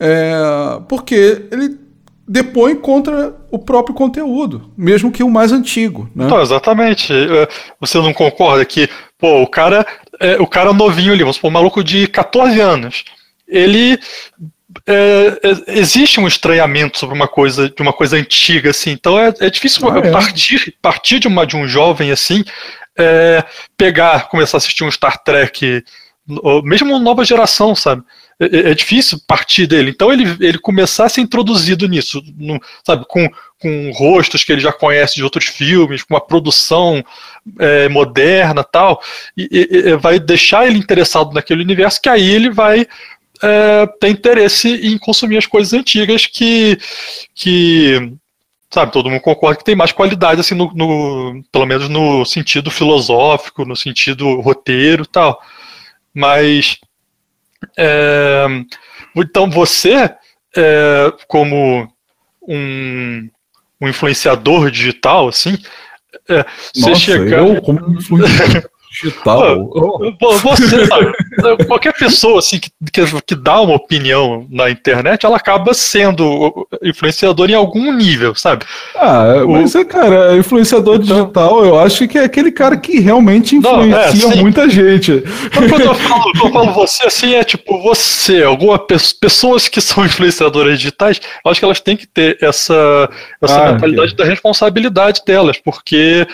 É, porque ele depõe contra o próprio conteúdo, mesmo que o mais antigo. Né? Então, exatamente. É, você não concorda que, pô, o cara é, o cara novinho ali, vamos supor, um maluco de 14 anos, ele é, é, existe um estranhamento sobre uma coisa de uma coisa antiga assim. Então é, é difícil ah, é. partir partir de uma de um jovem assim é, pegar começar a assistir um Star Trek mesmo uma nova geração sabe? É, difícil partir dele. Então ele ele começar a ser introduzido nisso no, sabe? Com com rostos que ele já conhece de outros filmes, com uma produção é, moderna tal, e, e, e, vai deixar ele interessado naquele universo, que aí ele vai é, ter interesse em consumir as coisas antigas que, que sabe, todo mundo concorda que tem mais qualidade, assim, no, no pelo menos no sentido filosófico, no sentido roteiro tal. Mas, é, então você, é, como um um influenciador digital, assim, é, você Nossa, chegar. Eu, como influenciador digital. Você sabe, qualquer pessoa assim que, que, dá uma opinião na internet, ela acaba sendo influenciador em algum nível, sabe? Ah, o... mas é, cara, influenciador então... digital, eu acho que é aquele cara que realmente influencia Não, é, muita gente. Quando eu falo, eu falo você assim, é tipo você, algumas pessoas que são influenciadoras digitais, eu acho que elas têm que ter essa, essa ah, mentalidade da responsabilidade delas, porque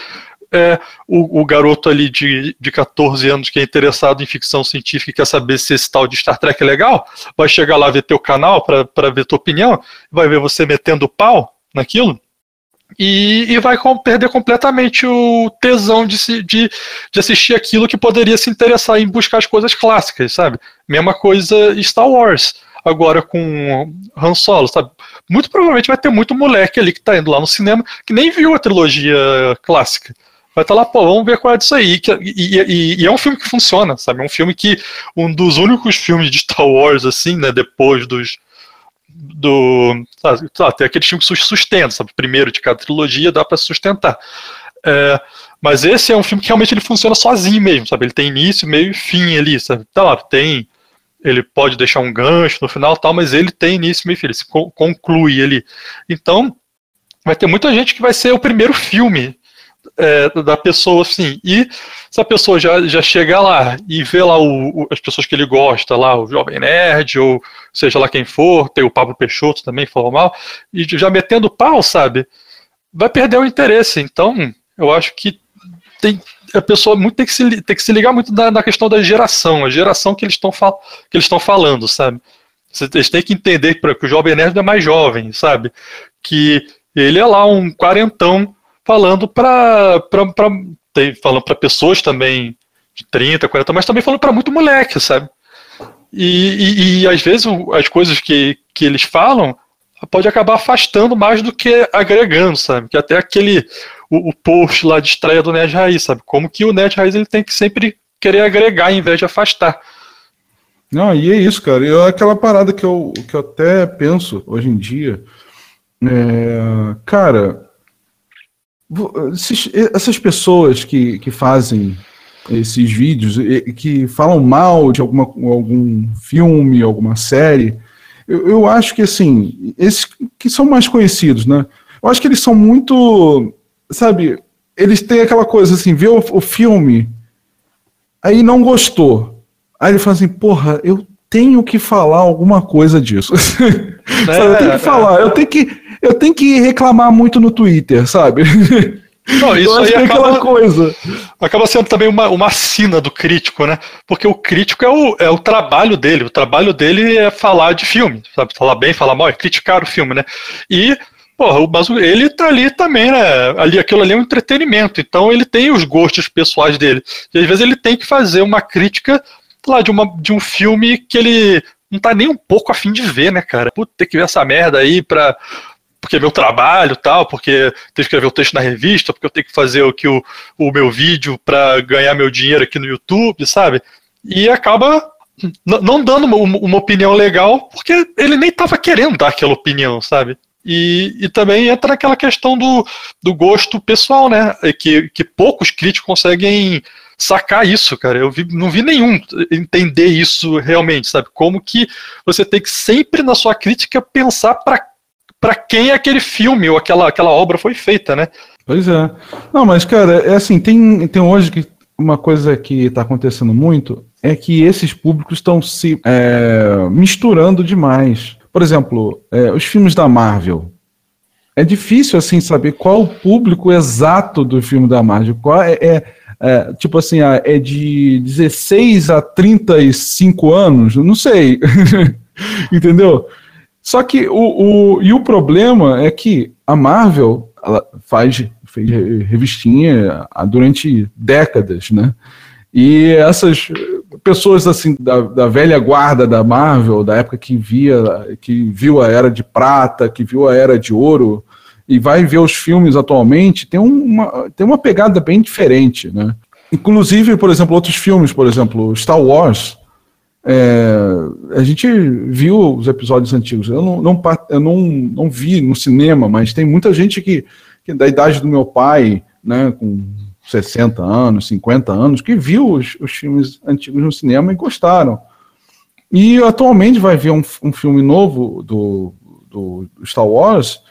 é o, o, garoto ali de, de 14 anos que é interessado em ficção científica e quer saber se esse tal de Star Trek é legal, vai chegar lá ver teu canal para ver tua opinião, vai ver você metendo pau naquilo. E, e vai com, perder completamente o tesão de, se, de, de assistir aquilo que poderia se interessar em buscar as coisas clássicas, sabe? Mesma coisa Star Wars agora com Han Solo, sabe? Muito provavelmente vai ter muito moleque ali que tá indo lá no cinema que nem viu a trilogia clássica vai estar tá lá, pô, vamos ver qual é disso aí. E, e, e, é um filme que funciona, sabe? É um filme que, um dos únicos filmes de Star Wars, assim, né, depois dos. Do. Sabe, tem aquele filme que sustenta, sabe? Primeiro de cada trilogia dá para sustentar. É, mas esse é um filme que realmente ele funciona sozinho mesmo, sabe? Ele tem início, meio e fim ali, sabe? Tá lá, tem ele pode deixar um gancho no final tal, mas ele tem início, meio fim, ele se conclui ali. Então, vai ter muita gente que vai ser o primeiro filme é, da pessoa, assim, e se a pessoa já, já chegar lá e vê lá o, o, as pessoas que ele gosta, lá o Jovem Nerd, ou seja lá quem for, tem o Pablo Peixoto também, formal, e já metendo pau, sabe, vai perder o interesse. Então, eu acho que tem, a pessoa muito tem que se, tem que se ligar muito na, na questão da geração, a geração que eles estão que eles falando, sabe? Eles têm que entender que o jovem nerd é mais jovem, sabe? Que ele é lá um quarentão falando para falando para pessoas também de 30, 40, mas também falando para muito moleque, sabe? E, e, e, às vezes as coisas que, que eles falam pode acabar afastando mais do que agregando, sabe? Que até aquele o, o post lá de estreia do Nerd Raiz, sabe? Como que o Nerd Raiz ele tem que sempre querer agregar em vez de afastar. Não, e é isso, cara. E aquela parada que eu, que eu até penso hoje em dia. É, cara, essas pessoas que, que fazem esses vídeos, que falam mal de alguma, algum filme, alguma série, eu, eu acho que assim, esses que são mais conhecidos, né? Eu acho que eles são muito sabe, eles têm aquela coisa assim, vê o, o filme, aí não gostou. Aí ele fala assim, porra, eu tenho que falar alguma coisa disso. É, sabe, eu tenho que é, falar, é. eu tenho que, eu tenho que reclamar muito no Twitter, sabe? Não, isso aí acaba, aquela coisa. acaba sendo também uma, uma sina do crítico, né? Porque o crítico é o, é o trabalho dele. O trabalho dele é falar de filme, sabe? Falar bem, falar mal, é criticar o filme, né? E Porra, mas ele tá ali também, né? Ali, aquilo ali é um entretenimento, então ele tem os gostos pessoais dele. E às vezes ele tem que fazer uma crítica lá de, uma, de um filme que ele não tá nem um pouco afim de ver, né, cara? Puta, ter que ver essa merda aí pra. Porque é meu trabalho tal, porque tenho que escrever o texto na revista, porque eu tenho que fazer aqui o, o meu vídeo para ganhar meu dinheiro aqui no YouTube, sabe? E acaba não dando uma, uma, opinião legal, porque ele nem tava querendo dar aquela opinião, sabe? E, e também entra naquela questão do, do gosto pessoal, né? Que, que poucos críticos conseguem sacar isso, cara. Eu vi, não vi nenhum entender isso realmente, sabe? Como que você tem que sempre na sua crítica pensar para quem aquele filme ou aquela, aquela obra foi feita, né? Pois é. Não, mas, cara, é assim, tem, tem hoje que uma coisa que está acontecendo muito é que esses públicos estão se é, misturando demais. Por exemplo, é, os filmes da Marvel. É difícil assim saber qual o público exato do filme da Marvel. Qual é, é, é tipo assim, é de 16 a 35 anos? Não sei. Entendeu? Só que o, o, e o problema é que a Marvel ela faz fez revistinha durante décadas, né? E essas pessoas assim da, da, velha guarda da Marvel, da época que via, que viu a era de prata, que viu a era de ouro e vai ver os filmes atualmente, tem uma, tem uma pegada bem diferente, né? Inclusive, por exemplo, outros filmes, por exemplo, Star Wars, é, a gente viu os episódios antigos. Eu não, não, eu não, não vi no cinema, mas tem muita gente que, que da idade do meu pai, né, com 60 anos, 50 anos, que viu os, os filmes antigos no cinema e gostaram. E atualmente vai ver um, um filme novo do, do Star Wars,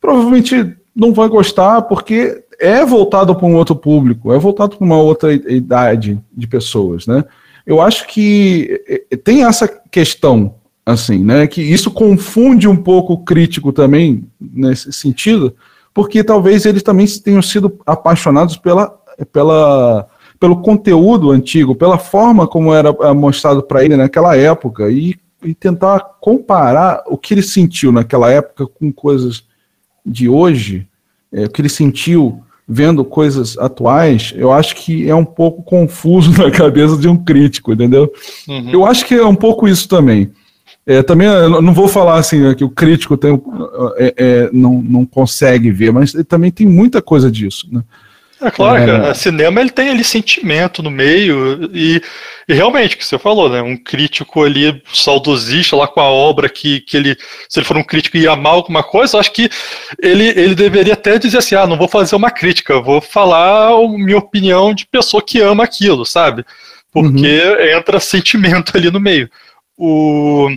provavelmente não vai gostar porque é voltado para um outro público, é voltado para uma outra idade de pessoas, né? Eu acho que é, é, tem essa questão, assim, né? Que isso confunde um pouco o crítico também nesse sentido, porque talvez eles também tenham sido apaixonados pela, pela, pelo conteúdo antigo, pela forma como era mostrado para ele naquela época e, e tentar comparar o que ele sentiu naquela época com coisas de hoje, é, o que ele sentiu vendo coisas atuais, eu acho que é um pouco confuso na cabeça de um crítico, entendeu? Uhum. Eu acho que é um pouco isso também. É, também não vou falar assim né, que o crítico tem, é, é, não, não consegue ver, mas também tem muita coisa disso. Né? É claro, é. cara. Cinema ele tem ali sentimento no meio e, e realmente, o que você falou, né? Um crítico ali saudosista lá com a obra que, que ele, se ele for um crítico e amar alguma coisa, acho que ele, ele deveria até dizer assim, ah, não vou fazer uma crítica, vou falar a minha opinião de pessoa que ama aquilo, sabe? Porque uhum. entra sentimento ali no meio. O,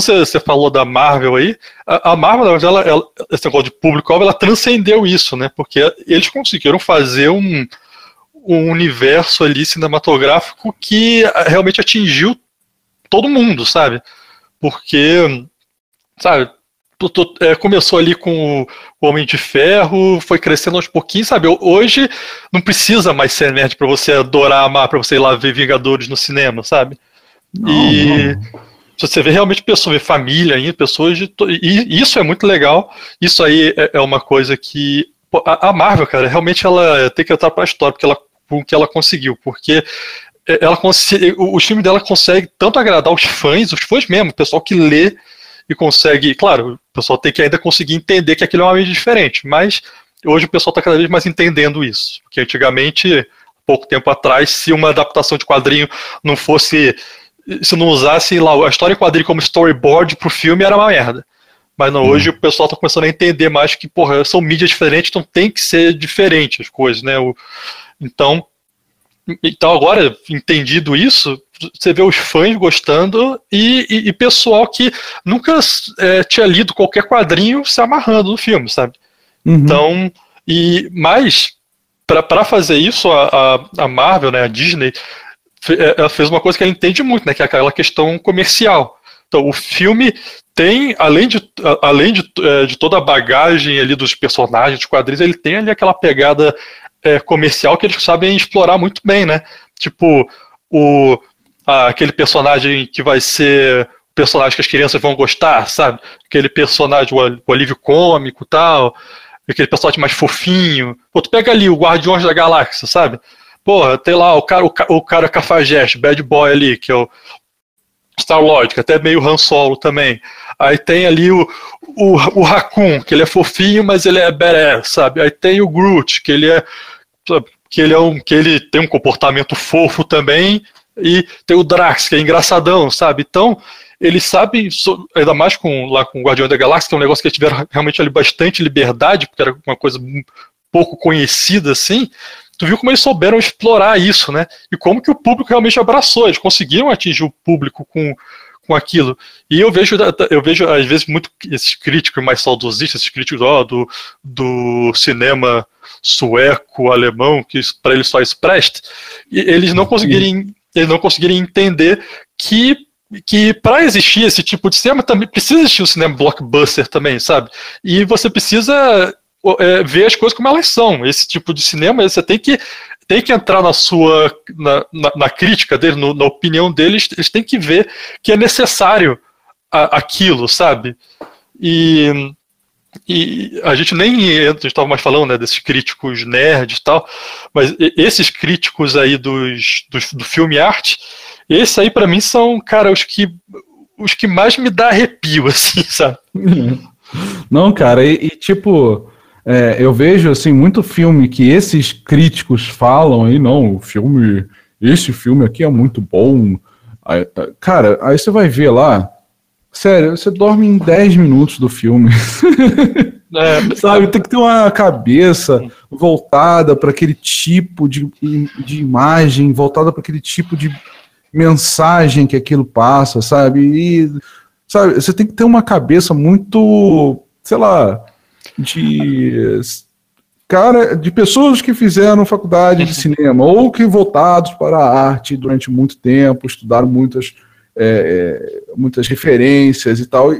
você, você falou da Marvel aí, a, a Marvel, na verdade, ela, ela, esse negócio de público ela transcendeu isso, né? Porque eles conseguiram fazer um, um universo ali cinematográfico que realmente atingiu todo mundo, sabe? Porque, sabe, é, começou ali com o Homem de Ferro, foi crescendo aos pouquinhos, sabe? Hoje não precisa mais ser nerd para você adorar amar, para você ir lá ver Vingadores no cinema, sabe? Não, e não. Você vê realmente pessoas, vê família aí, pessoas de. E isso é muito legal. Isso aí é, é uma coisa que. A Marvel, cara, realmente ela tem que entrar pra história, porque ela, com o que ela conseguiu. Porque é, ela consegue, o filme dela consegue tanto agradar os fãs, os fãs mesmo, o pessoal que lê e consegue. Claro, o pessoal tem que ainda conseguir entender que aquilo é uma mídia diferente, mas hoje o pessoal está cada vez mais entendendo isso. Porque antigamente, pouco tempo atrás, se uma adaptação de quadrinho não fosse se não usasse lá a história em quadrinho como storyboard pro filme era uma merda. Mas não, hoje hum. o pessoal tá começando a entender mais que, porra, são mídias diferentes, então tem que ser diferente as coisas, né? O, então, então agora, entendido isso, você vê os fãs gostando e, e, e pessoal que nunca é, tinha lido qualquer quadrinho se amarrando no filme, sabe? Uhum. Então, e mais para fazer isso, a, a, Marvel, né, a Disney, ela fez uma coisa que ela entende muito, né? Que é aquela questão comercial. Então, o filme tem, além de, além de, é, de toda a bagagem ali dos personagens, dos quadrinhos, ele tem ali aquela pegada é, comercial que eles sabem explorar muito bem, né? Tipo, o, aquele personagem que vai ser o personagem que as crianças vão gostar, sabe? Aquele personagem, o, o alívio cômico tal, aquele personagem mais fofinho. Ou tu pega ali o Guardiões da Galáxia, sabe? Porra, tem lá o cara, o, o cara cafajeste, bad boy ali, que é o Star-Lord, que é até meio Han Solo também. Aí tem ali o, o, o Raccoon, que ele é fofinho, mas ele é badass, sabe? Aí tem o Groot, que ele é que ele é um que ele tem um comportamento fofo também, e tem o Drax, que é engraçadão, sabe? Então, eles sabem, ainda mais com lá com o Guardião da Galáxia, que é um negócio que eles tiveram realmente ali bastante liberdade, porque era uma coisa pouco conhecida assim, tu viu como eles souberam explorar isso, né? E como que o público realmente abraçou, eles conseguiram atingir o público com, com aquilo. E eu vejo, eu vejo às vezes muito esses críticos mais saudosistas, esses críticos ó, do, do cinema sueco, alemão, que para eles só isso presta, e eles não conseguirem, eles não conseguirem entender que que para existir esse tipo de cinema também precisa existir o cinema blockbuster também, sabe? E você precisa é, ver as coisas como elas são. Esse tipo de cinema, você tem que, tem que entrar na sua na, na, na crítica dele, no, na opinião deles, eles têm que ver que é necessário a, aquilo, sabe? E, e a gente nem estava mais falando né, desses críticos nerds e tal, mas esses críticos aí dos, dos do filme arte, esses aí para mim são, cara, os que os que mais me dá arrepio, assim, sabe? Não, cara, e, e tipo, é, eu vejo assim muito filme que esses críticos falam aí, não, o filme, esse filme aqui é muito bom. Aí, cara, aí você vai ver lá, sério, você dorme em 10 minutos do filme. É, Sabe, tem que ter uma cabeça voltada para aquele tipo de, de imagem, voltada para aquele tipo de mensagem que aquilo passa, sabe? E, sabe, você tem que ter uma cabeça muito, sei lá, de cara, de pessoas que fizeram faculdade de cinema ou que voltados para a arte durante muito tempo, estudaram muitas, é, é muitas referências e tal,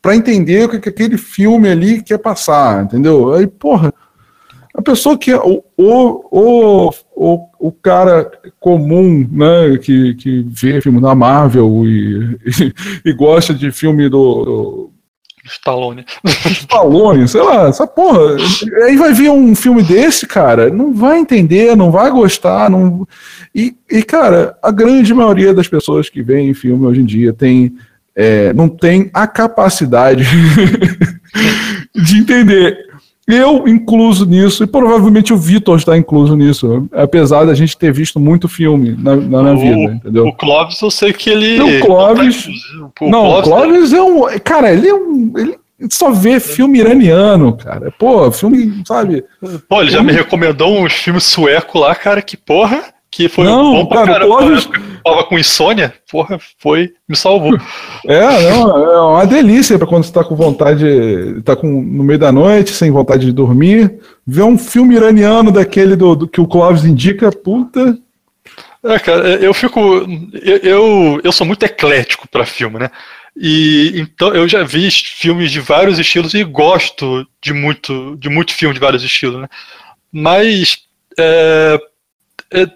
para entender o que aquele filme ali quer passar, entendeu? Aí, porra, a pessoa que é o, o, o, o cara comum, né, que, que vê filme da Marvel e, e, e gosta de filme do, do Stallone. Stallone, sei lá, essa porra. Aí vai vir um filme desse, cara, não vai entender, não vai gostar. Não... E, e cara, a grande maioria das pessoas que veem filme hoje em dia tem, é, não tem a capacidade de entender. Eu incluso nisso, e provavelmente o Vitor está incluso nisso, apesar da gente ter visto muito filme na, na, na O- vida, entendeu? O Clóvis, eu sei que ele. O Clóvis- não, o Clóvis- é um. Cara, ele é um. Ele só vê filme iraniano, cara. Pô, filme, sabe? Pô, ele já me recomendou uns filmes sueco lá, cara, que porra, que foi Não, bom pra cara, caramba. Eu Tava com insônia, porra, foi, me salvou. É, não, é uma delícia pra quando você tá com vontade, tá com, no meio da noite, sem vontade de dormir, ver um filme iraniano daquele do, do que o Clóvis indica, puta. É, cara, eu fico. Eu, eu, eu sou muito eclético pra filme, né? E então eu já vi filmes de vários estilos e gosto de muito, de muito filme de vários estilos, né? Mas é, é,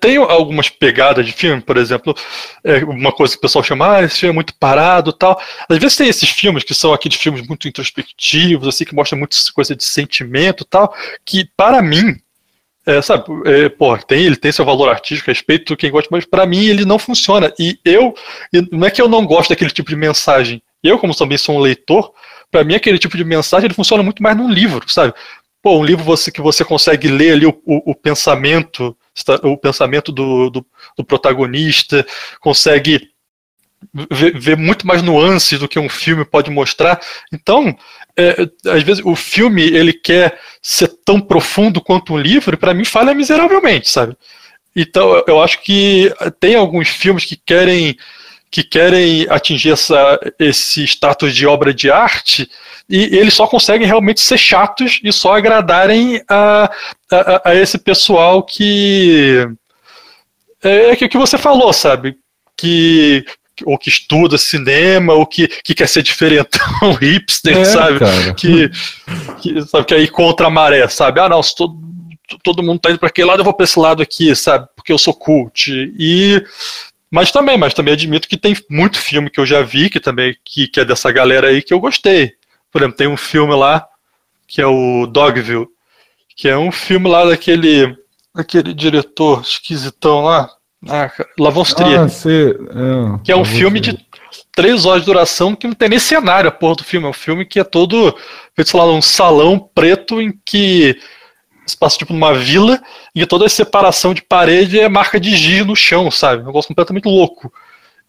tem algumas pegadas de filme, por exemplo, é, uma coisa que o pessoal chama, ah, esse filme é muito parado tal. Às vezes tem esses filmes que são aqueles filmes muito introspectivos, assim, que mostram muita coisa de sentimento tal, que para mim, é, sabe, é, pô, tem, ele tem seu valor artístico, respeito quem gosta, mas para mim ele não funciona. E eu, não é que eu não gosto daquele tipo de mensagem. Eu, como também sou um leitor, para mim aquele tipo de mensagem ele funciona muito mais num livro, sabe? Pô, um livro você, que você consegue ler ali o, o, o pensamento, o pensamento do, do, do protagonista, consegue ver, ver, muito mais nuances do que um filme pode mostrar. Então, é, às vezes o filme ele quer ser tão profundo quanto um livro, para mim falha miseravelmente, sabe? Então, eu acho que tem alguns filmes que querem que querem atingir essa, esse status de obra de arte e eles só conseguem realmente ser chatos e só agradarem a, a, a esse pessoal que é que, que você falou, sabe? Que ou que estuda cinema, ou que, que quer ser diferentão, hipster, É, sabe? Que, que, sabe? Que aí contra a maré, sabe? Ah, não, se todo, todo mundo tá indo para aquele lado, eu vou para esse lado aqui, sabe? Porque eu sou cult. E mas também, mas também admito que tem muito filme que eu já vi que também que, que é dessa galera aí que eu gostei. Por exemplo, tem um filme lá que é o Dogville, que é um filme lá daquele aquele diretor esquisitão lá, ah, vão os Trier, Ah, é, que é um filme ver. de três horas de duração que não tem nem cenário a porra do filme. É um filme que é todo feito, sei lá, num salão preto em que se passa tipo numa vila e toda a separação de parede é marca de giz no chão, sabe? Um negócio completamente louco.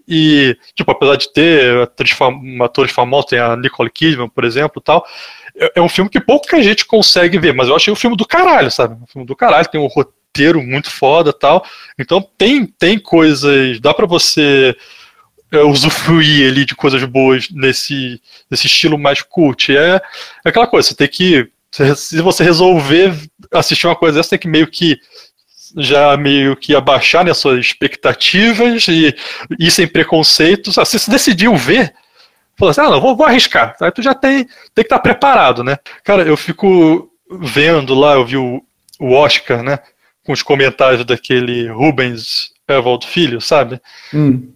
E, tipo, apesar de ter atriz fam atores famosos, tem a Nicole Kidman, por exemplo, tal, é, é um filme que pouca gente consegue ver, mas eu achei um filme do caralho, sabe? Um filme do caralho, tem um roteiro muito foda tal. Então tem, tem coisas, dá pra você é, usufruir ali de coisas boas nesse, nesse estilo mais cult. É, é aquela coisa, você tem que. Se você resolver assistir uma coisa dessa, tem que meio que já meio que abaixar né, suas expectativas e ir sem preconceitos. Ah, se decidiu ver, falou assim, ah, não, vou, vou arriscar. Aí tu já tem, tem que estar preparado, né? Cara, eu fico vendo lá, eu vi o, o Oscar, né? Com os comentários daquele Rubens Evaldo Filho, sabe? Hum.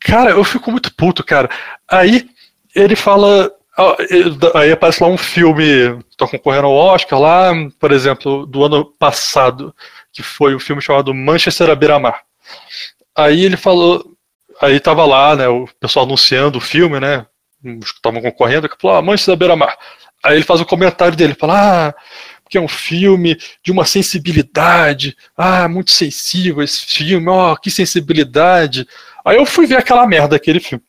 Cara, eu fico muito puto, cara. Aí ele fala. Aí aparece lá um filme, tá concorrendo ao Oscar lá, por exemplo, do ano passado, que foi um filme chamado Manchester à beira-mar. Aí ele falou. Aí tava lá, né, o pessoal anunciando o filme, né? Os que estavam concorrendo, que falou, ah, Manchester à beira-mar. Aí ele faz o comentário dele, fala, ah, porque é um filme de uma sensibilidade, ah, muito sensível esse filme, ó, que sensibilidade. Aí eu fui ver aquela merda, aquele filme.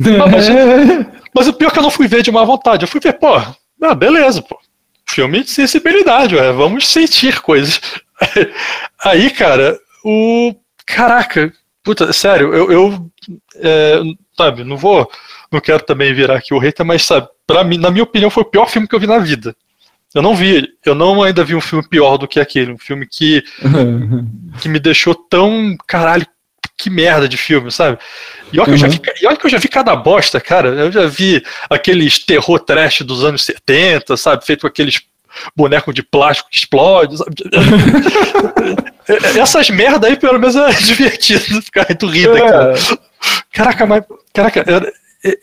Ah, mas, mas o pior é que eu não fui ver de má vontade. Eu fui ver, pô, ah, beleza, pô. Filme de sensibilidade, ué, vamos sentir coisas. Aí, cara, o. Caraca, puta, sério, eu. eu é, sabe, não vou. Não quero também virar aqui o hater, mas, sabe, pra mim, na minha opinião, foi o pior filme que eu vi na vida. Eu não vi, eu não ainda vi um filme pior do que aquele. Um filme que que me deixou tão. Caralho, que merda de filme, sabe? E olha, que eu já Uhum. vi, e olha que eu já vi cada bosta, cara. Eu já vi aqueles terror trash dos anos 70, sabe? Feito com aqueles bonecos de plástico que explode? Essas merda aí, pelo menos, é divertido ficar muito rindo, cara. Caraca, mas. Caraca, era,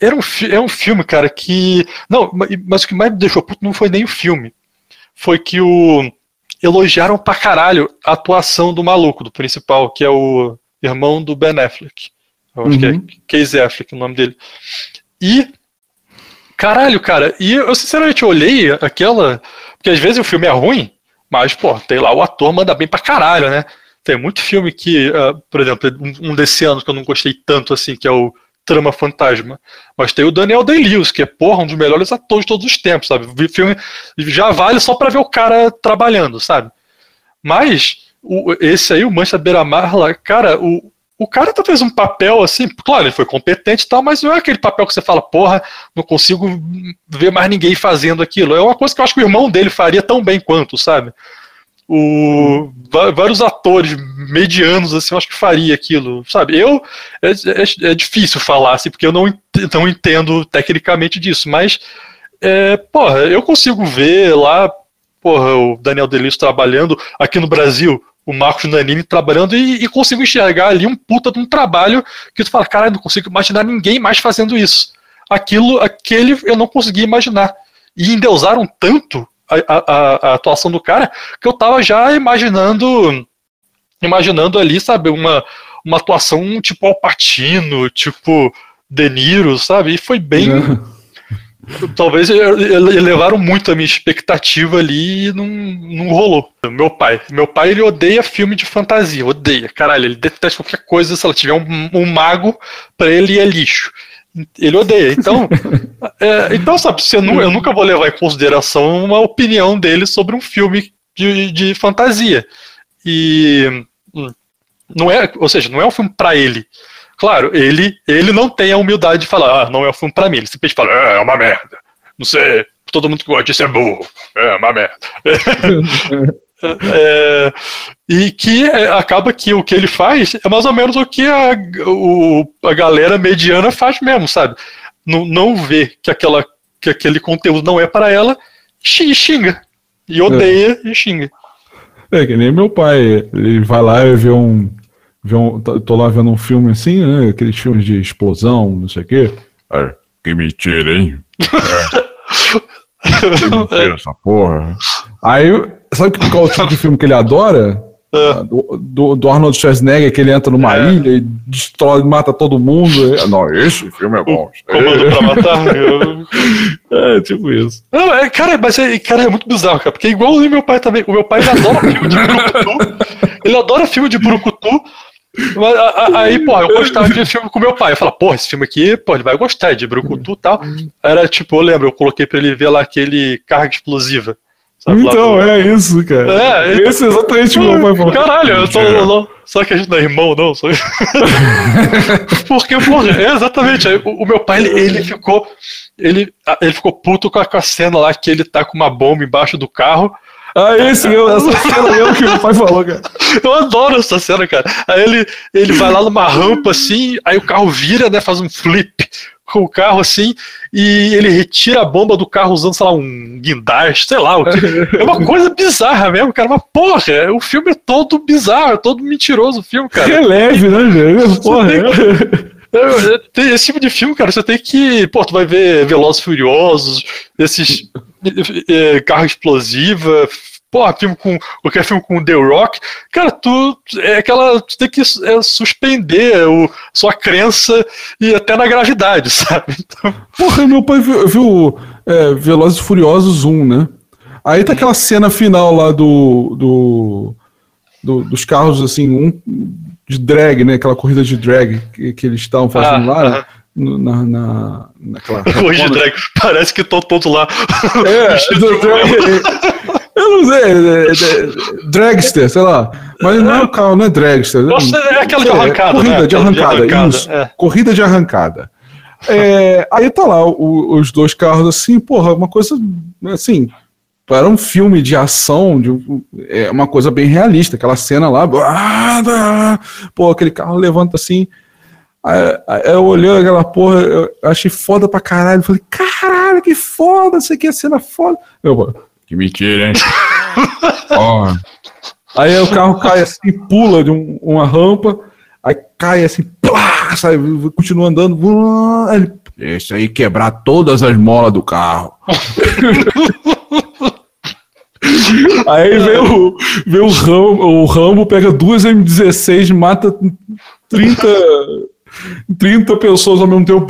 era um, é um filme, cara, que. Não, ma- mas o que mais me deixou puto não foi nem o filme. Foi que o. Elogiaram pra caralho a atuação do maluco, do principal, que é o irmão do Ben Affleck. Eu acho Uhum. que é Casey Affleck o nome dele. E. Caralho, cara, e eu sinceramente olhei aquela. Porque às vezes o filme é ruim, mas, pô, tem lá o ator manda bem pra caralho, né? Tem muito filme que, uh, por exemplo, um, desse ano que eu não gostei tanto assim, que é o Trama Fantasma. Mas tem o Daniel Day-Lewis, que é, porra, um dos melhores atores de todos os tempos, sabe? O filme já vale só pra ver o cara trabalhando, sabe? Mas, o, esse aí, o Mancha Beira-Mar, lá, cara, o, o cara tá fez um papel assim, claro, ele foi competente e tal, mas não é aquele papel que você fala, porra, não consigo ver mais ninguém fazendo aquilo. É uma coisa que eu acho que o irmão dele faria tão bem quanto, sabe? O, vários atores medianos, assim, eu acho que faria aquilo, sabe? Eu, é, é, é difícil falar, assim, porque eu não, não entendo tecnicamente disso, mas, é, porra, eu consigo ver lá, porra, o Daniel Delis trabalhando aqui no Brasil, o Marcos Nanini trabalhando e, e, consigo enxergar ali um puta de um trabalho que tu fala, cara, não consigo imaginar ninguém mais fazendo isso. Aquilo, aquele eu não conseguia imaginar. E endeusaram tanto a, a, a atuação do cara que eu tava já imaginando imaginando ali, sabe, uma, uma atuação tipo Alpatino, tipo De Niro, sabe? E foi bem. Talvez elevaram muito a minha expectativa ali e não, não rolou. Meu pai. Meu pai, ele odeia filme de fantasia. Odeia. Caralho, ele detesta qualquer coisa. Se ela tiver um, um mago, pra ele é lixo. Ele odeia. Então, é, então sabe, você não, eu nunca vou levar em consideração uma opinião dele sobre um filme de, de fantasia. E hum, não é, ou seja, não é um filme para ele. Claro, ele, ele não tem a humildade de falar, ah, não é um filme pra mim. Ele simplesmente fala, é, é uma merda. Não sei, todo mundo que gosta disso é burro. É uma merda. É, e que é, acaba que o que ele faz é mais ou menos o que a, o, a galera mediana faz mesmo, sabe? Não, não vê que, aquela, que aquele conteúdo não é para ela e xinga. E odeia é. e xinga. É que nem meu pai. Ele vai lá e vê um, um, tô lá vendo um filme assim, né? Aqueles filmes de explosão, não sei o quê. É, que mentira, hein? É. que mentira essa porra. Aí, sabe qual é o tipo de filme que ele adora? É. Do, do, do, Arnold Schwarzenegger, que ele entra numa é. ilha e destrói, mata todo mundo. Não, esse filme é bom. Comando pra matar. é, tipo isso. Não, é, cara, mas é, cara, é muito bizarro, cara. Porque igual o meu pai também. O meu pai adora filme de Brucutu. Ele adora filme de Brucutu. Aí, pô, eu gostava de filme com meu pai. Eu falava, pô, esse filme aqui, pô, ele vai gostar de Brucutu e tal. Era tipo, eu lembro, eu coloquei pra ele ver lá aquele carga explosiva. Sabe, então, é isso, cara. É, então, esse é exatamente o meu pai falou. Caralho, eu tô, não, só que a gente não é irmão, não. Só... Porque, porra, é exatamente. O, o, meu pai, ele, ele, ficou. Ele, ele ficou puto com a, com a cena lá que ele tá com uma bomba embaixo do carro. Ah, esse eu, essa cena eu que o pai falou, cara. Eu adoro essa cena, cara. Aí ele, ele vai lá numa rampa assim, aí o carro vira, né? Faz um flip com o carro assim, e ele retira a bomba do carro usando, sei lá, um guindaste, sei lá. O. É uma coisa bizarra mesmo, cara. Mas, porra, o filme é todo bizarro, é todo mentiroso o filme, cara. É leve, né, velho? Porra. Tem, é, esse tipo de filme, cara, você tem que. Pô, tu vai ver Velozes Furiosos, esses é, carro explosiva, porra, filme com. qualquer filme com The Rock, cara, tu é aquela. Tu tem que é, suspender o, sua crença e até na gravidade, sabe? Então... Porra, meu pai viu, viu é, Velozes Furiosos 1, né? Aí tá aquela cena final lá do, do, do, dos carros, assim, um de drag, né? Aquela corrida de drag que, que eles estavam fazendo ah, lá. Né? Na, na, naquela. Hoje de drag, parece que estão todos lá. É, eu não sei, é, é, dragster, sei lá. Mas não é o carro, não é dragster. Nossa, é aquela de arrancada. corrida né? de arrancada, de arrancada isso. É. Corrida de arrancada. É, aí tá lá o, os dois carros assim, porra, uma coisa assim. Para um filme de ação, de, é uma coisa bem realista. Aquela cena lá, pô, aquele carro levanta assim. Aí, eu olhei aquela porra, eu achei foda pra caralho. Falei, caralho, que foda, isso aqui é cena foda. Eu, que mentira, hein? oh. Aí o carro cai assim, pula de um, uma rampa, aí cai assim, plá, sai, continua andando. Ele, Esse aí quebrar todas as molas do carro. Aí vem o, vem o, Rambo, o Rambo, pega duas M16, mata 30 30 pessoas ao mesmo tempo.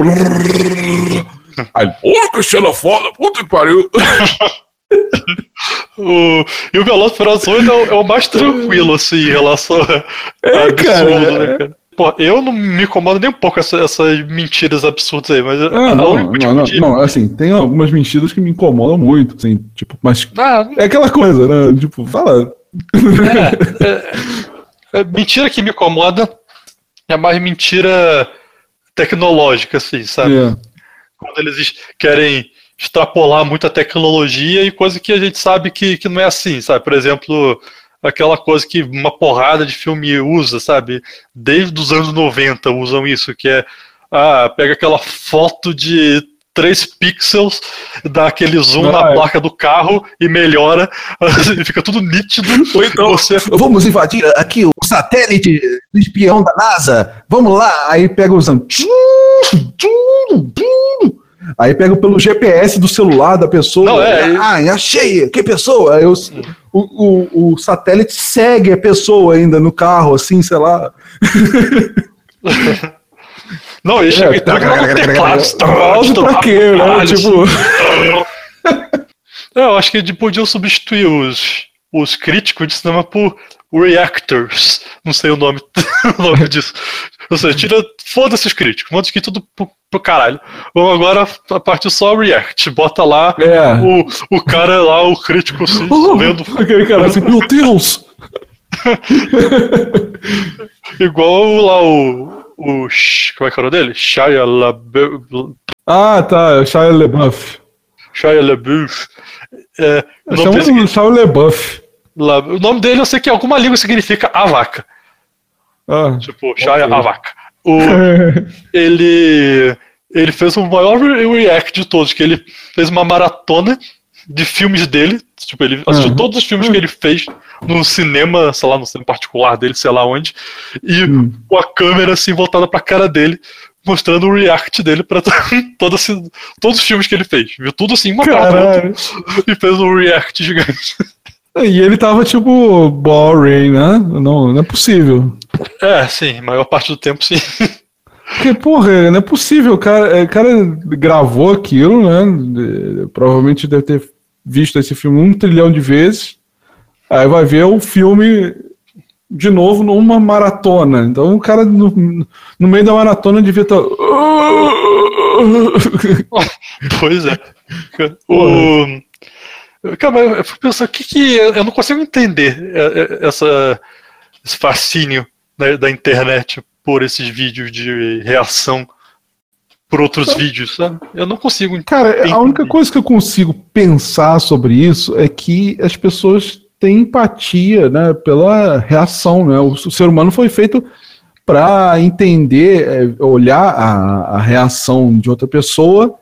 Aí, porra, que cena foda, puta que pariu. o, e o Velociraptor é, o- é o mais tranquilo, assim, em relação a, É, absurdo, cara, né, cara? Pô, eu não me incomodo nem um pouco essa- essas mentiras absurdas aí, mas Ah, a não, não, tipo não, de- não, assim, tem algumas mentiras que me incomodam muito, assim, tipo, mas Ah, é aquela coisa, né? Tipo, fala. é, mentira que me incomoda é mais mentira tecnológica, assim, sabe? É. Quando eles querem extrapolar muito a tecnologia e coisa que a gente sabe que, que não é assim, sabe? Por exemplo, aquela coisa que uma porrada de filme usa, sabe? Desde os anos 90 usam isso, que é ah, pega aquela foto de 3 pixels, dá aquele zoom Ah, na é. placa do carro e melhora, e fica tudo nítido. Ou então- você Vamos invadir aqui o satélite do espião da NASA. Vamos lá. Aí pega os. Aí pega pelo GPS do celular da pessoa. Não, é- Ah, achei! Que pessoa? Aí os- o, o, o satélite segue a pessoa ainda no carro, assim, sei lá. Não, ele chega e tá, teclado. Pra quê, né? Tipo. É, eu acho que podiam substituir os, os críticos de cinema por reactors. Não sei o nome, o nome disso. Ou seja, tira. Foda-se os críticos, manda aqui tudo pro, pro caralho. Vamos agora a partir só react. Bota lá É. o, o cara lá, o crítico assim, Oh, vendo aquele cara assim, meu Deus! igual lá o. o como é que era o nome dele? Shia LaBeouf. Ah, tá, Shia LaBeouf. Shia LaBeouf. É, Chama o Shia LaBeouf. O nome dele eu sei que em alguma língua significa a vaca. Ah. Tipo, Shia Ok. a vaca. O, ele, ele fez o maior re- react de todos, que ele fez uma maratona de filmes dele. Tipo, ele assistiu Uhum. todos os filmes que ele fez no cinema, sei lá, no cinema particular dele, sei lá onde. E Hum. com a câmera assim voltada pra cara dele, mostrando o react dele pra todo, esse- todos os filmes que ele fez. Viu tudo assim, uma maratona Caralho. e fez um react gigante. E ele tava tipo boring, né? Não, não é possível. É, sim, maior parte do tempo sim. Porque, porra, não é possível. O cara, o cara gravou aquilo, né? Provavelmente deve ter visto esse filme um trilhão de vezes. Aí vai ver o filme de novo numa maratona. Então o cara no, no meio da maratona devia estar. Pois é. O... Cara, eu fico pensando, o que que. Eu não consigo entender é, é, essa, esse fascínio da, da internet por esses vídeos de reação por outros vídeos, sabe? Eu não consigo Cara, a única coisa que eu consigo pensar sobre isso é que as pessoas têm empatia, né, pela reação, né? O, o ser humano foi feito para entender, é, olhar a, a reação de outra pessoa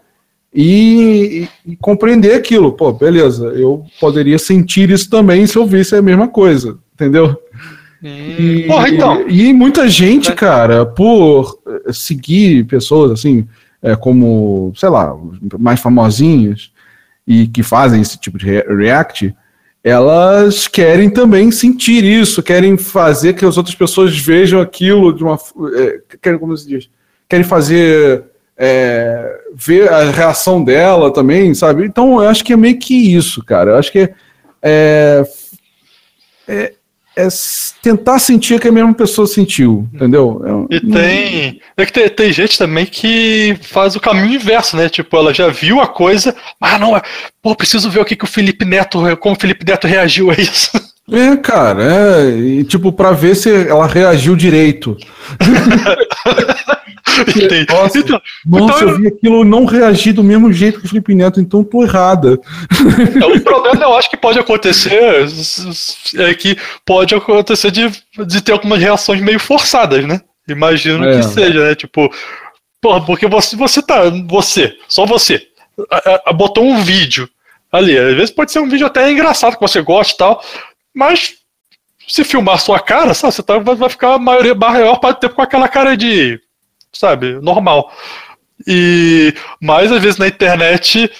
e, e- compreender aquilo. Pô, beleza, eu poderia sentir isso também se eu visse a mesma coisa, entendeu? E, Porra, então. e, e muita gente, É. cara, por eh, seguir pessoas assim, é, como, sei lá, mais famosinhas e que fazem esse tipo de re- react, elas querem também sentir isso, querem fazer que as outras pessoas vejam aquilo de uma. eh, querem, como se diz? Querem fazer. Eh, ver a reação dela também, sabe? Então eu acho que é meio que isso, cara. Eu acho que é, é, é tentar sentir que a mesma pessoa sentiu, entendeu? É E tem. É que tem, tem gente também que faz o caminho inverso, né? Tipo, ela já viu a coisa, ah, não, é- pô, preciso ver o que, que o Felipe Neto, como o Felipe Neto reagiu a isso. É, cara, é, e, tipo, pra ver se ela reagiu direito. Nossa. então, Nossa, Então, eu vi aquilo não reagir do mesmo jeito que o Felipe Neto, então tô errada. É, o problema eu acho que pode acontecer é que pode acontecer de, de ter algumas reações meio forçadas, né? Imagino É. que seja, né? Tipo, porra, porque você, você tá, você, só você, a- a- botou um vídeo ali. Às vezes pode ser um vídeo até engraçado que você gosta e tal, mas se filmar sua cara, sabe, você tá, vai, ficar a maioria, maior parte do tempo com aquela cara de, sabe, normal. E mais às vezes na internet,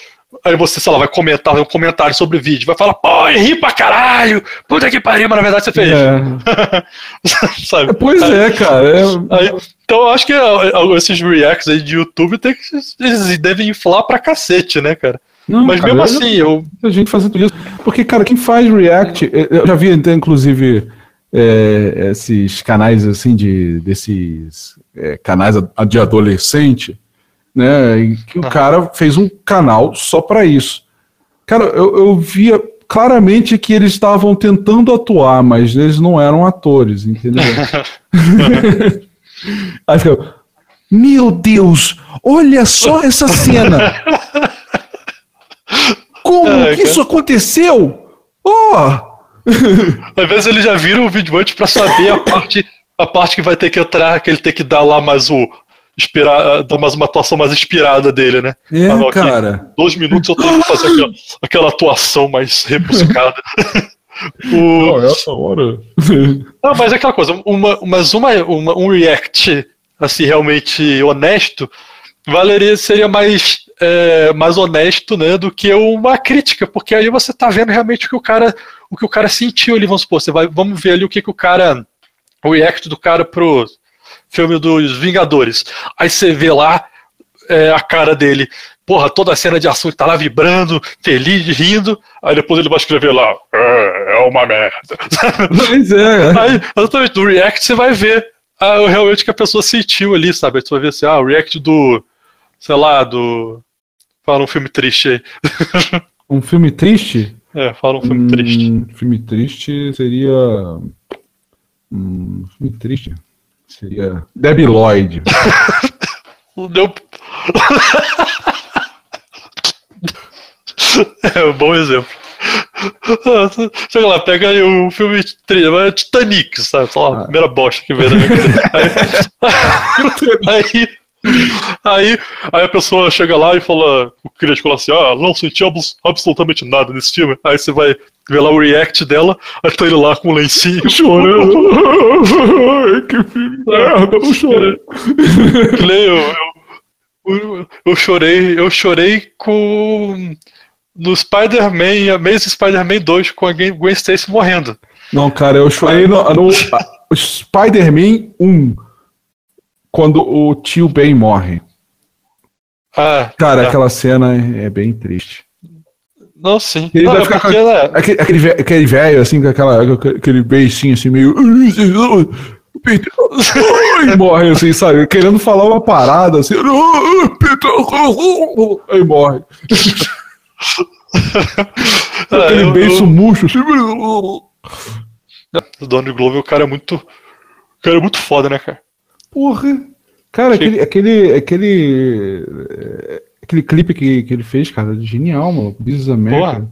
aí você, sei lá, vai comentar um comentário sobre o vídeo, vai falar, pô, ri pra caralho, puta que pariu, mas na verdade você fez. É. sabe? Pois é, cara. é- Aí, então eu acho que esses reacts aí de YouTube tem que, eles devem inflar pra cacete, né, cara? Não, Mas cara, mesmo assim, eu. A gente fazendo isso. Porque, cara, quem faz React. Eu já vi, inclusive, é, esses canais assim de. desses é, canais de adolescente, né? Em que o cara fez um canal só para isso. Cara, eu, eu via claramente que eles estavam tentando atuar, mas eles não eram atores, entendeu? Aí fica, meu Deus, olha só essa cena! Como que isso aconteceu? Oh! Às vezes eles já viram o vídeo antes para saber a parte, a parte que vai ter que entrar, que ele tem que dar lá mais o. Inspirar, dar mais uma atuação mais inspirada dele, né? É, ah, não, cara. dois minutos eu tenho que fazer aquela, aquela atuação mais rebuscada. o... Não, é essa hora. não, mas é aquela coisa, uma, mas uma, uma, um react assim, realmente honesto, valeria, seria mais é, mais honesto, né, do que uma crítica, porque aí você tá vendo realmente o que o cara, o que o cara sentiu ali, vamos supor, você vai, vamos ver ali o que, que o cara, o react do cara pro filme dos Vingadores. Aí você vê lá é, a cara dele, porra, toda a cena de ação ele tá lá vibrando, feliz, rindo, aí depois ele vai escrever lá, é, é uma merda. Pois é. Aí, exatamente, no react você vai ver ah, realmente que a pessoa sentiu ali, sabe? Você vai ver assim, ah, o react do, sei lá, do Fala um filme triste aí. Um filme triste? É, fala um filme hum, triste. Filme triste seria. Hum, filme triste? Seria. Debbie Lloyd. Deu. é um bom exemplo. Chega lá, pega aí o filme Titanic, sabe? Só a ah. primeira bosta que veio da minha vida. Aí, aí Aí, aí a pessoa chega lá e fala, o crítico fala assim, ah, não sentimos absolutamente nada nesse filme. Aí você vai ver lá o react dela, aí tá ele lá com o um lencinho. Chorando. que filme merda, eu chorei. Eu, eu, eu, chorei, eu chorei com... No Spider-Man, Amazing Spider-Man 2, com a Gwen Stacy morrendo. Não, cara, eu chorei no, no Spider-Man 1 quando o tio Ben morre. Ah, Cara, tá. aquela cena é bem triste. Não, sim. Ele não, vai é ficar com é... aquele, aquele, aquele velho, assim, com aquela, aquele beicinho assim, meio. e morre, assim, sabe? Querendo falar uma parada, assim. Aí morre. aquele é, eu, beijo eu... murcho, assim. O Donald Glover, o cara é muito. O cara é muito foda, né, cara? Porra! Cara, aquele, aquele, aquele, aquele clipe que, que ele fez, cara, genial, mano. Bizarramente.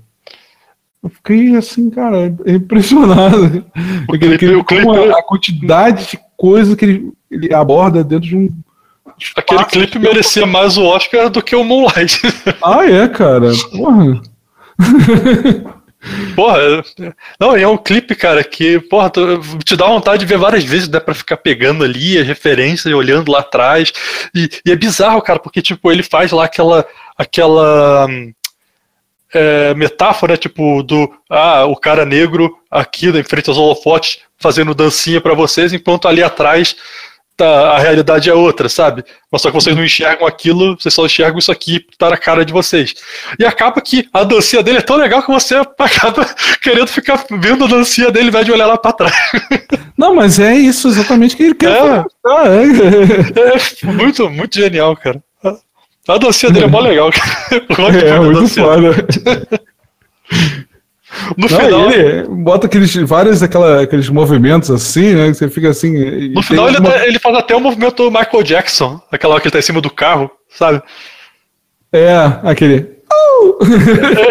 Eu fiquei assim, cara, impressionado. O aquele, clipe, aquele, clipe... A, a, quantidade de coisa que ele, ele aborda dentro de um. Aquele clipe merecia mais o Oscar do que o Moonlight. Ah, é, cara. Porra. Porra, não, é um clipe, cara, que, porra, te dá vontade de ver várias vezes, dá pra ficar pegando ali as referências e olhando lá atrás. E, e, é bizarro, cara, porque, tipo, ele faz lá aquela. aquela é, metáfora, tipo, do ah, o cara negro aqui em frente aos holofotes fazendo dancinha para vocês, enquanto ali atrás tá, a realidade é outra, sabe? Mas só que vocês não enxergam aquilo, vocês só enxergam isso aqui tá na cara de vocês. E acaba que a dancinha dele é tão legal que você acaba querendo ficar vendo a dancinha dele ao invés de olhar lá pra trás. Não, mas é isso exatamente que ele quer. É, ah, é. é muito, muito genial, cara. A dancinha dele é mó legal. Cara. É, muito foda. No não, final. Ele bota aqueles, vários daquela, aqueles movimentos assim, né? Que você fica assim. No final ele, uma... tá, ele, faz até o movimento do Michael Jackson, aquela hora que ele tá em cima do carro, sabe? É, aquele.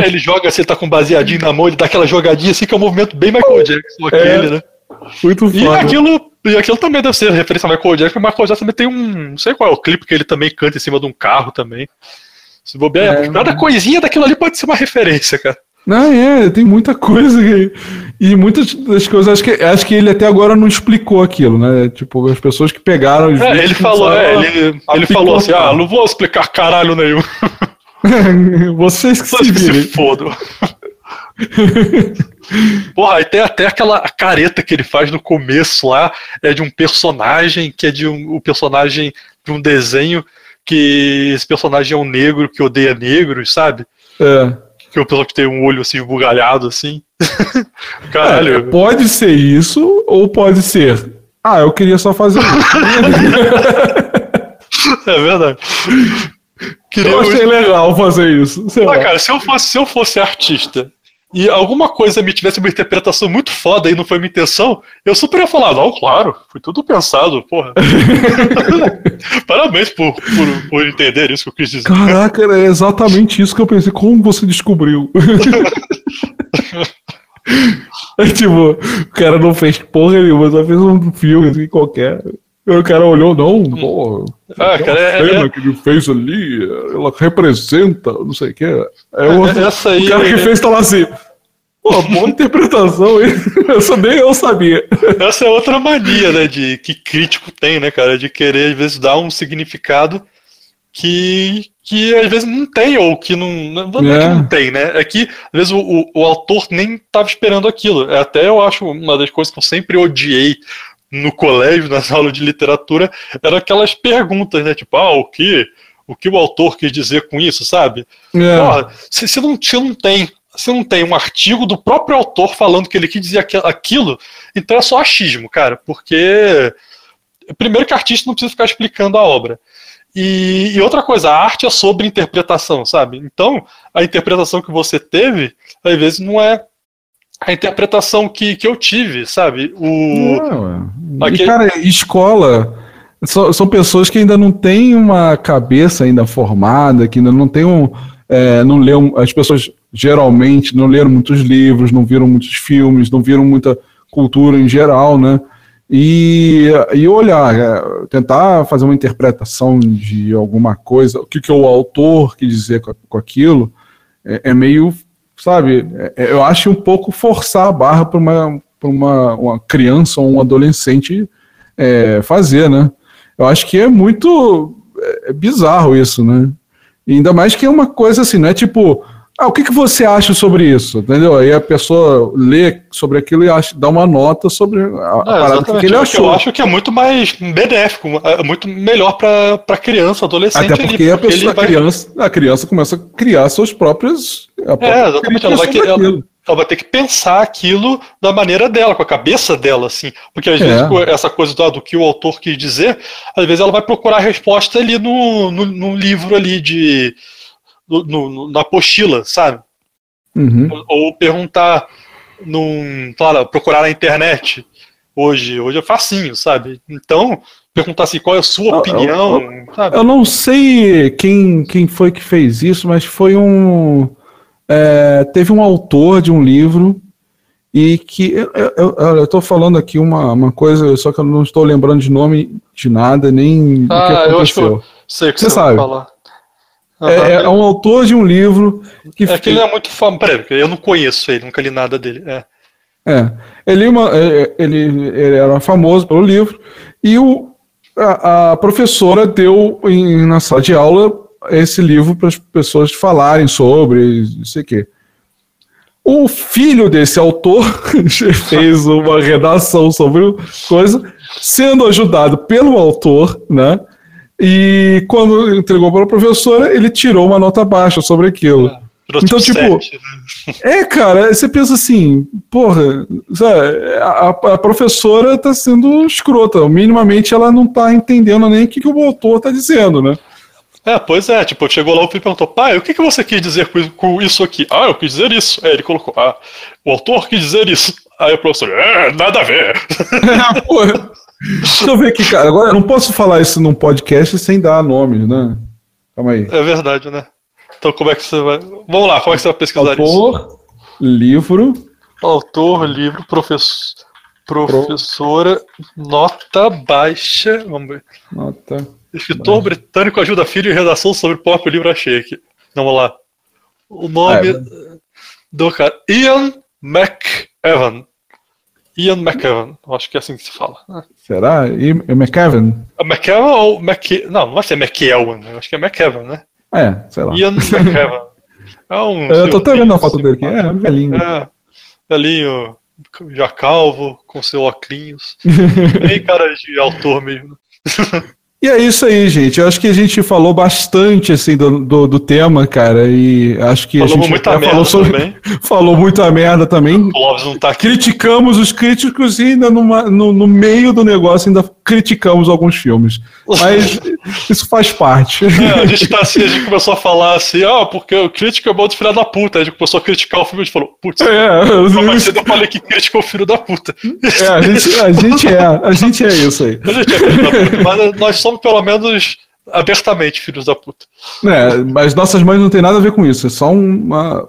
é, ele joga assim, ele tá com baseadinho na mão, ele dá aquela jogadinha assim, que é um movimento bem Michael Jackson, aquele, é, né? Muito foda. E aquilo, e aquilo também deve ser referência a Michael Jackson, porque o Michael Jackson também tem um. Não sei qual é o clipe que ele também canta em cima de um carro também. Se bobear, é, cada coisinha daquilo ali pode ser uma referência, cara. Não, é, tem muita coisa. e muitas das coisas, acho que, acho que ele até agora não explicou aquilo, né? Tipo, as pessoas que pegaram. Os é, ele falou, é, ele, ele falou assim: ah, não vou explicar caralho nenhum. Vocês que Vocês se, que se fodam. Porra, e tem até aquela careta que ele faz no começo lá, é de um personagem que é de um, o personagem de um desenho que esse personagem é um negro que odeia negros, sabe? É. Que é o pessoal que tem um olho assim, bugalhado, assim. Caralho. É, pode ser isso, ou pode ser. Ah, eu queria só fazer isso. é verdade. Queria eu achei legal fazer isso. Ah, cara, se eu, fosse, se eu fosse artista e alguma coisa me tivesse uma interpretação muito foda e não foi minha intenção, eu super ia falar, não, claro, foi tudo pensado, porra. Parabéns por, por, por, entender isso que eu quis dizer. Caraca, é exatamente isso que eu pensei. Como você descobriu? é tipo, o cara não fez porra nenhuma, só fez um filme assim, qualquer. O cara olhou, não, hum. pô. Ah, cara, é, cena é... que ele fez ali, ela representa, não sei o que. É o, Essa aí, o cara que é- fez tá lá assim. Pô, boa interpretação, hein? Essa nem eu sabia. Essa é outra mania, né, de, que crítico tem, né, cara? De querer, às vezes, dar um significado que, que às vezes não tem, ou que não. Não é, é que não tem, né? É que, às vezes, o, o, o autor nem estava esperando aquilo. É até eu acho uma das coisas que eu sempre odiei no colégio, nas aulas de literatura, eram aquelas perguntas, né? Tipo, ah, o que, o que o autor quis dizer com isso, sabe? É. Não, não tem se não tem um artigo do próprio autor falando que ele quis dizer aquilo, então é só achismo, cara, porque primeiro que artista não precisa ficar explicando a obra. E, e, outra coisa, a arte é sobre interpretação, sabe? Então, a interpretação que você teve, às vezes, não é a interpretação que, que eu tive, sabe? O... Não, Aquele... Cara, escola são pessoas que ainda não têm uma cabeça ainda formada, que ainda não tem um. É, não leu, as pessoas geralmente não leram muitos livros, não viram muitos filmes, não viram muita cultura em geral, né? E, e olhar, é, tentar fazer uma interpretação de alguma coisa, o que, que o autor quis dizer com, com aquilo, é, é meio sabe, é, eu acho um pouco forçar a barra para uma, uma, uma criança ou um adolescente é, fazer, né? Eu acho que é muito é, bizarro isso, né? E ainda mais que é uma coisa assim, não é tipo, ah, o que, que você acha sobre isso? Entendeu? Aí a pessoa lê sobre aquilo e acha, dá uma nota sobre a, parada que ele achou. Eu acho que é muito mais benéfico, é muito melhor para criança, adolescente. Até porque, ali, porque a, pessoa, a, vai... criança, a criança começa a criar seus próprios. É, exatamente. Ela vai, ela, ela vai ter que pensar aquilo da maneira dela, com a cabeça dela, assim. Porque às é. vezes essa coisa do, do, que o autor quis dizer, às vezes ela vai procurar a resposta ali no, no, no livro ali de no, no, na apostila, sabe? Uhum. Ou perguntar num, claro, procurar na internet hoje, hoje é facinho, sabe? Então, perguntar assim, qual é a sua opinião, eu, eu, eu, não sei quem, quem foi que fez isso, mas foi um é, teve um autor de um livro e que eu estou falando aqui uma, uma coisa, só que eu não estou lembrando de nome de nada, nem ah, do que aconteceu. Eu acho que eu sei que você, você sabe. falar. Uhum. É, é, um autor de um livro que. É que ele é muito famoso. Peraí, eu não conheço ele, nunca li nada dele. É. É. Ele, uma, é, ele, ele era famoso pelo livro, e o, a, a professora deu em, na sala de aula esse livro para as pessoas falarem sobre, não sei o quê. O filho desse autor fez uma redação sobre coisa, sendo ajudado pelo autor, né? E quando entregou para a professora, ele tirou uma nota baixa sobre aquilo. É, então, tipo, sete, né? é, cara, você pensa assim, porra, sabe, a, a, professora está sendo escrota, minimamente ela não está entendendo nem o que, que o autor está dizendo, né? É, pois é, tipo, chegou lá o filho e perguntou, pai, o que, que você quis dizer com isso aqui? Ah, eu quis dizer isso. Aí ele colocou, ah, o autor quis dizer isso. Aí o professor, é, nada a ver. É, porra. Deixa eu ver aqui, cara. Agora eu não posso falar isso num podcast sem dar nomes, né? Calma aí. É verdade, né? Então como é que você vai. Vamos lá, como é que você vai pesquisar Autor, isso? Autor, livro. Autor, livro, professor. Professora, Pro... nota baixa. Vamos ver. Nota. Escritor baixa. britânico ajuda filho em redação sobre o próprio livro achei aqui. Vamos lá. O nome é. do cara. Ian McEwan. Ian McEwan, acho que é assim que se fala. Será? Ian McEwan? McEwan ou McE... Não, não vai ser McEwan, né? acho que é McEwan, né? É, sei lá. Ian McEwan. É um, Eu tô até vendo a foto dele aqui, é velhinho. É, velhinho, já calvo, com seu óculos. Bem cara de autor mesmo. E é isso aí, gente. Eu acho que a gente falou bastante assim do, do, do tema, cara. E acho que Falamos a gente muita merda falou, sobre, também. falou muita merda também. O não tá aqui. Criticamos os críticos e ainda numa- no, no meio do negócio ainda criticamos alguns filmes. Mas isso faz parte. É, a gente tá assim, a gente começou a falar assim, ah, porque o crítico é bom de filha da puta. Aí a gente começou a criticar o filme e a gente falou, putz, É, ser eu falei que crítico é o filho da puta. é, a, gente, a gente é, a gente é isso aí. A gente é filho da puta, mas nós somos pelo menos abertamente filhos da puta. É, mas nossas mães não tem nada a ver com isso. É só uma.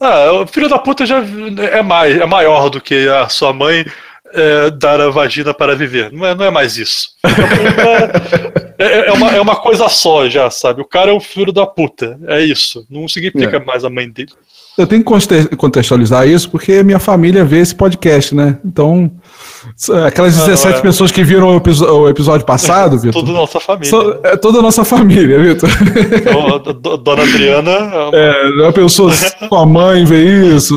Ah, o filho da puta já é, mais, é maior do que a sua mãe é, dar a vagina para viver. Não é, não é mais isso. É, é- é uma, é uma coisa só já, sabe? O cara é o filho da puta. É isso. Não significa É. mais a mãe dele. Eu tenho que conte- contextualizar isso porque minha família vê esse podcast, né? Então, aquelas Não, 17 é. pessoas que viram o, episo- o episódio passado, Vitor, Tudo nossa família. são- é toda a nossa família, Vitor. Então, a do- Dona Adriana é uma- É, a pessoa, sua mãe vê isso,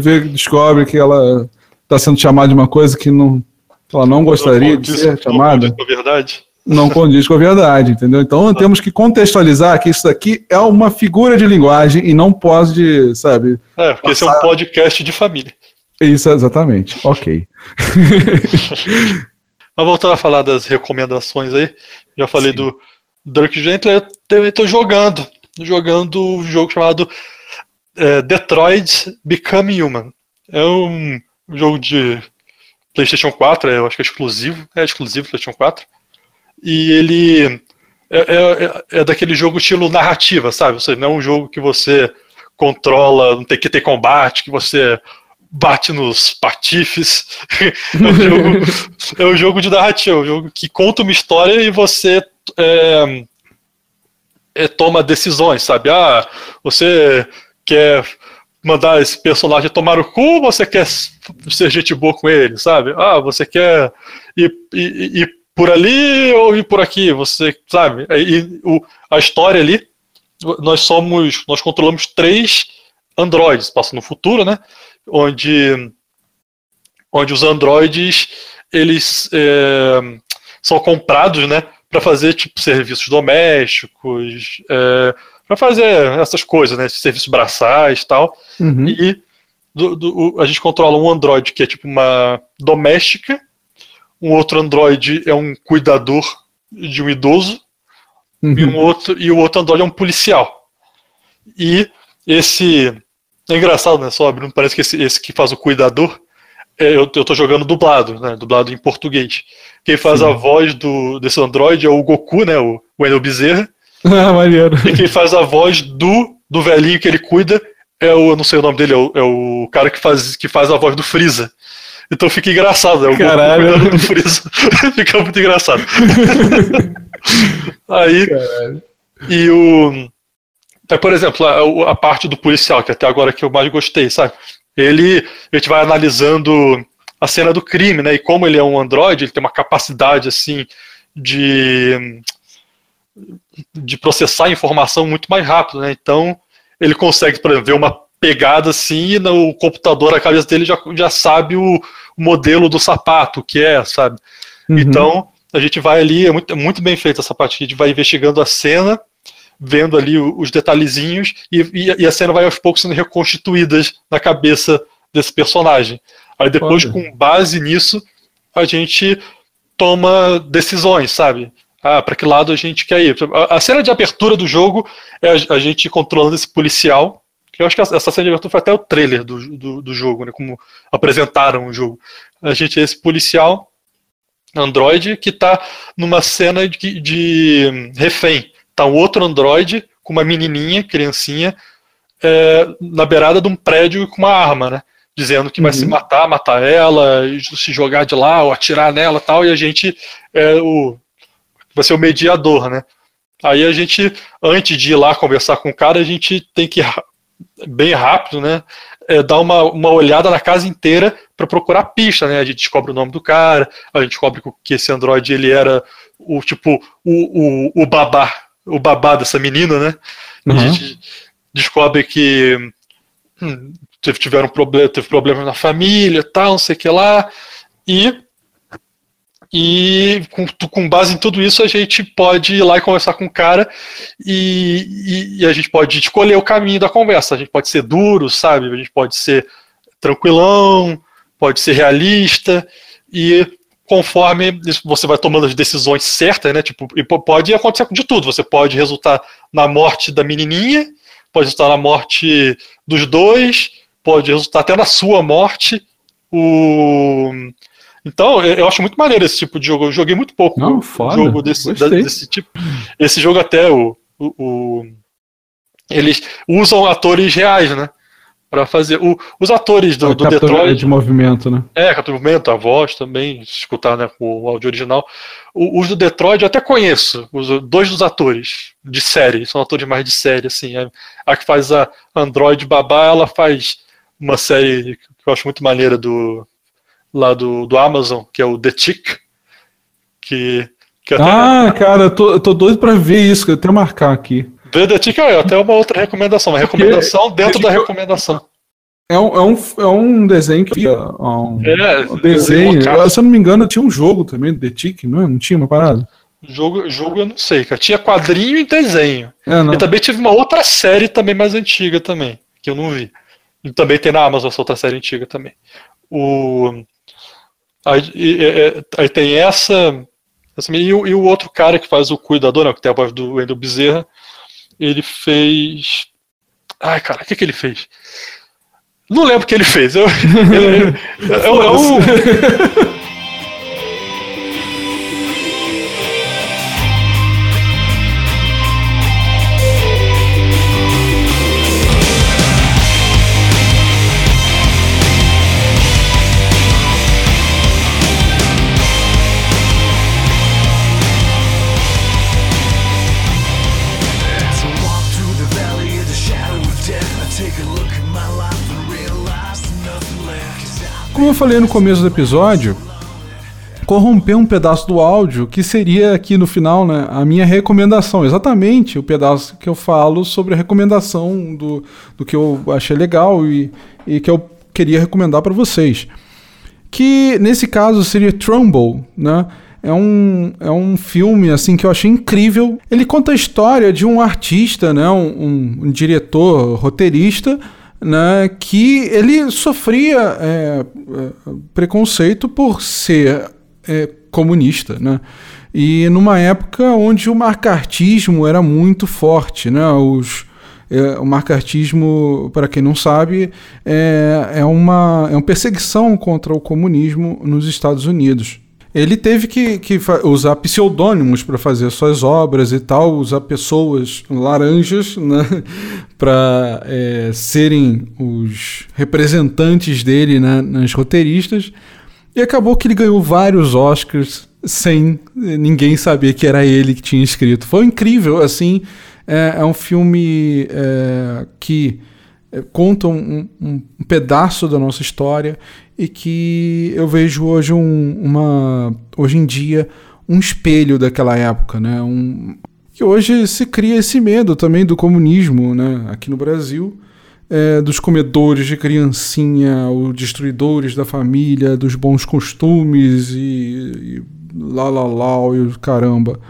vê, descobre que ela está sendo chamada de uma coisa que não, que ela não gostaria de condiz- ser não chamada. condiz com a verdade. não condiz com a verdade, entendeu? Então temos que contextualizar que isso daqui é uma figura de linguagem e não pode, sabe? É, porque esse é um podcast de família. Isso, exatamente. Ok. Mas voltando a falar das recomendações aí, já falei Sim. do Dirk Gently, eu também tô jogando. Jogando um jogo chamado é, Detroit Become Human. É um jogo de PlayStation 4, é, eu acho que é exclusivo. É exclusivo PlayStation 4. E ele é, é- é- é daquele jogo estilo narrativa, sabe? Ou seja, não é um jogo que você controla, não tem que ter combate, que você bate nos patifes. é, um jogo, é um jogo de narrativa, é um jogo que conta uma história e você é, é, toma decisões, sabe? Ah, você quer mandar esse personagem tomar o cu ou você quer ser gente boa com ele, sabe? Ah, você quer ir, ir, ir por ali ou ir por aqui, você sabe? E o, a história ali, nós somos, nós controlamos três androides, passa no futuro, né? Onde, onde os androides eles é, são comprados, né? Para fazer tipo serviços domésticos, é, para fazer essas coisas, né? Serviços braçais, tal. Uhum. E do- do- a gente controla um Android que é tipo uma doméstica, um outro Android é um cuidador de um idoso, e, Uhum. um outro, e o outro Android é um policial. E esse. É engraçado, né? Só abrindo, parece que esse, esse que faz o cuidador, é, eu, eu tô jogando dublado, né? Dublado em português. Quem faz Sim. a voz do, desse Android é o Goku, né? O Wendell Bezerra. Ah, maneiro. E quem faz a voz do, do velhinho que ele cuida é o, eu não sei o nome dele, é o, é o cara que faz, que faz a voz do Freeza. Então fica engraçado, né? O Goku Caralho. cuidando do Freeza. fica muito engraçado. Aí, Caralho. e o. é, por exemplo, a, a parte do policial, que até agora que eu mais gostei, sabe? Ele. A gente vai analisando a cena do crime, né? E como ele é um androide, ele tem uma capacidade assim de. de processar informação muito mais rápido, né? Então, ele consegue, por exemplo, ver uma pegada assim, e no computador, a cabeça dele já, já sabe o, o modelo do sapato, o que é, sabe? Uhum. Então, a gente vai ali, é muito, é muito bem feita essa parte, a gente vai investigando a cena, vendo ali os detalhezinhos, e, e- a cena vai aos poucos sendo reconstituída na cabeça desse personagem. Aí depois, Olha. com base nisso, a gente toma decisões, sabe? Ah, para que lado a gente quer ir? A, a cena de abertura do jogo é a, a gente controlando esse policial. que Eu acho que essa essa cena de abertura foi até o trailer do, do, do jogo, né? Como apresentaram o jogo. A gente é esse policial Android que está numa cena de, de refém. Tá um outro Android com uma menininha, criancinha, é, na beirada de um prédio com uma arma, né? Dizendo que vai Uhum. se matar, matar ela, se jogar de lá ou atirar nela e tal, e a gente é o. vai ser o mediador, né? Aí a gente, antes de ir lá conversar com o cara, a gente tem que, bem rápido, né? é, dar uma, uma olhada na casa inteira para procurar pista, né? A gente descobre o nome do cara, a gente descobre que esse androide ele era o tipo o, o, o babá, o babá dessa menina, né? A Uhum. gente descobre que hum, teve, tiveram problema, teve problemas na família, tal, não sei o que lá, e E com, com, base em tudo isso, a gente pode ir lá e conversar com o cara e, e, e, a gente pode escolher o caminho da conversa. A gente pode ser duro, sabe? A gente pode ser tranquilão, pode ser realista e conforme você vai tomando as decisões certas, né? Tipo, e pode acontecer de tudo. Você pode resultar na morte da menininha, pode resultar na morte dos dois, pode resultar até na sua morte. O então, eu acho muito maneiro esse tipo de jogo. Eu joguei muito pouco Não, foda. jogo desse, desse tipo. Esse jogo até o, o, o, eles usam atores reais, né? Para fazer. O, os atores do, do Detroit. de movimento, né? É, captura de movimento, a voz também, escutar né, o áudio original. O, os do Detroit eu até conheço. Os dois dos atores de série, são atores mais de série, assim. A, a que faz a Android Babá, ela faz uma série que eu acho muito maneira do lá do, do Amazon, que é o The Tick. Que, que até... Ah, cara, eu tô, eu tô doido pra ver isso, que eu tenho que marcar aqui. The Tick é até uma outra recomendação, uma recomendação Porque dentro da recomendação. É um, é, um, é um desenho que. Um, é, um desenho. se eu não me engano, tinha um jogo também, The Tick, não, é? não tinha uma parada? Jogo, jogo eu não sei, cara. Tinha quadrinho e desenho. É, e também tive uma outra série também mais antiga também, que eu não vi. E também tem na Amazon essa outra série antiga também. O, Aí, aí tem essa. essa e, o, e, o, outro cara que faz o cuidador, né, que tem a voz do Wendel Bezerra, ele fez. Ai, cara, o que, que ele fez? Não lembro o que ele fez. Eu, ele, é, é, eu falei no começo do episódio, corromper um pedaço do áudio que seria aqui no final né, a minha recomendação. Exatamente o pedaço que eu falo sobre a recomendação do, do que eu achei legal e, e que eu queria recomendar para vocês. Que nesse caso seria Trumbull, né? É um, é um filme assim que eu achei incrível. Ele conta a história de um artista, né, um, um, um diretor, roteirista, né, que ele sofria é, é, preconceito por ser é, comunista, né? E numa época onde o marcartismo era muito forte, né? Os, é, o marcartismo, para quem não sabe, é, é, uma, é uma perseguição contra o comunismo nos Estados Unidos ele teve que, que usar pseudônimos para fazer suas obras e tal, usar pessoas laranjas né, para é, serem os representantes dele né, nas roteiristas. E acabou que ele ganhou vários Oscars sem ninguém saber que era ele que tinha escrito. Foi incrível, assim. É, é um filme é, que é, conta um, um, um pedaço da nossa história e que eu vejo hoje um, uma hoje em dia um espelho daquela época, né? Um, que hoje se cria esse medo também do comunismo, né? Aqui no Brasil, é, dos comedores de criancinha, os destruidores da família, dos bons costumes e, e lá lá lá e caramba.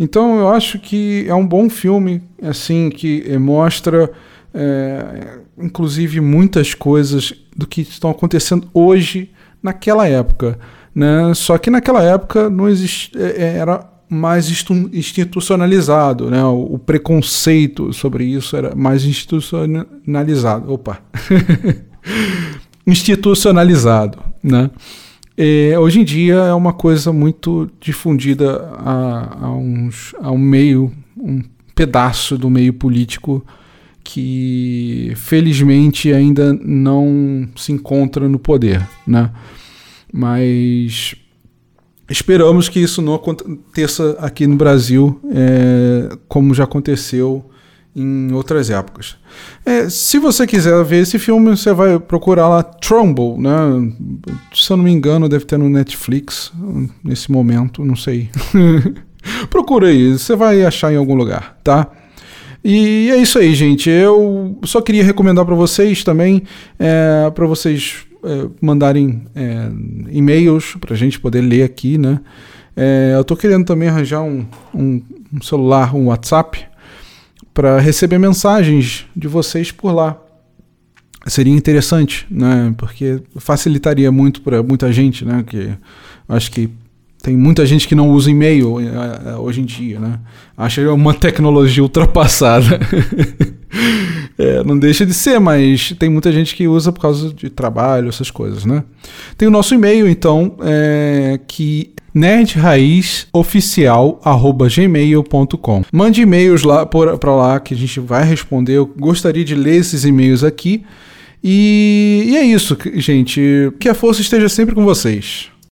Então eu acho que é um bom filme, assim, que mostra é, inclusive muitas coisas do que estão acontecendo hoje naquela época. Né? Só que naquela época não existia, é, é, era mais institucionalizado, né? o, preconceito sobre isso era mais institucionalizado. Opa! institucionalizado. Né? E, hoje em dia é uma coisa muito difundida a, a, uns, a um meio, um pedaço do meio político que felizmente ainda não se encontra no poder, né? Mas esperamos que isso não aconteça aqui no Brasil, é, como já aconteceu em outras épocas. É, se você quiser ver esse filme, você vai procurar lá Trumbull, né? Se eu não me engano, deve ter no Netflix nesse momento, não sei. Procura aí, você vai achar em algum lugar, tá? E é isso aí, gente. Eu só queria recomendar para vocês também, é, para vocês é, mandarem é, e-mails para a gente poder ler aqui, né? É, eu estou querendo também arranjar um, um, um celular, um WhatsApp, para receber mensagens de vocês por lá. Seria interessante, né? Porque facilitaria muito para muita gente, né? Que acho que tem muita gente que não usa e-mail é, hoje em dia, né? Acha uma tecnologia ultrapassada. é, não deixa de ser, mas tem muita gente que usa por causa de trabalho, essas coisas, né? Tem o nosso e-mail, então, é, que nerdraizoficial@gmail.com. Mande e-mails lá para lá que a gente vai responder. Eu gostaria de ler esses e-mails aqui. E, e é isso, gente. Que a força esteja sempre com vocês.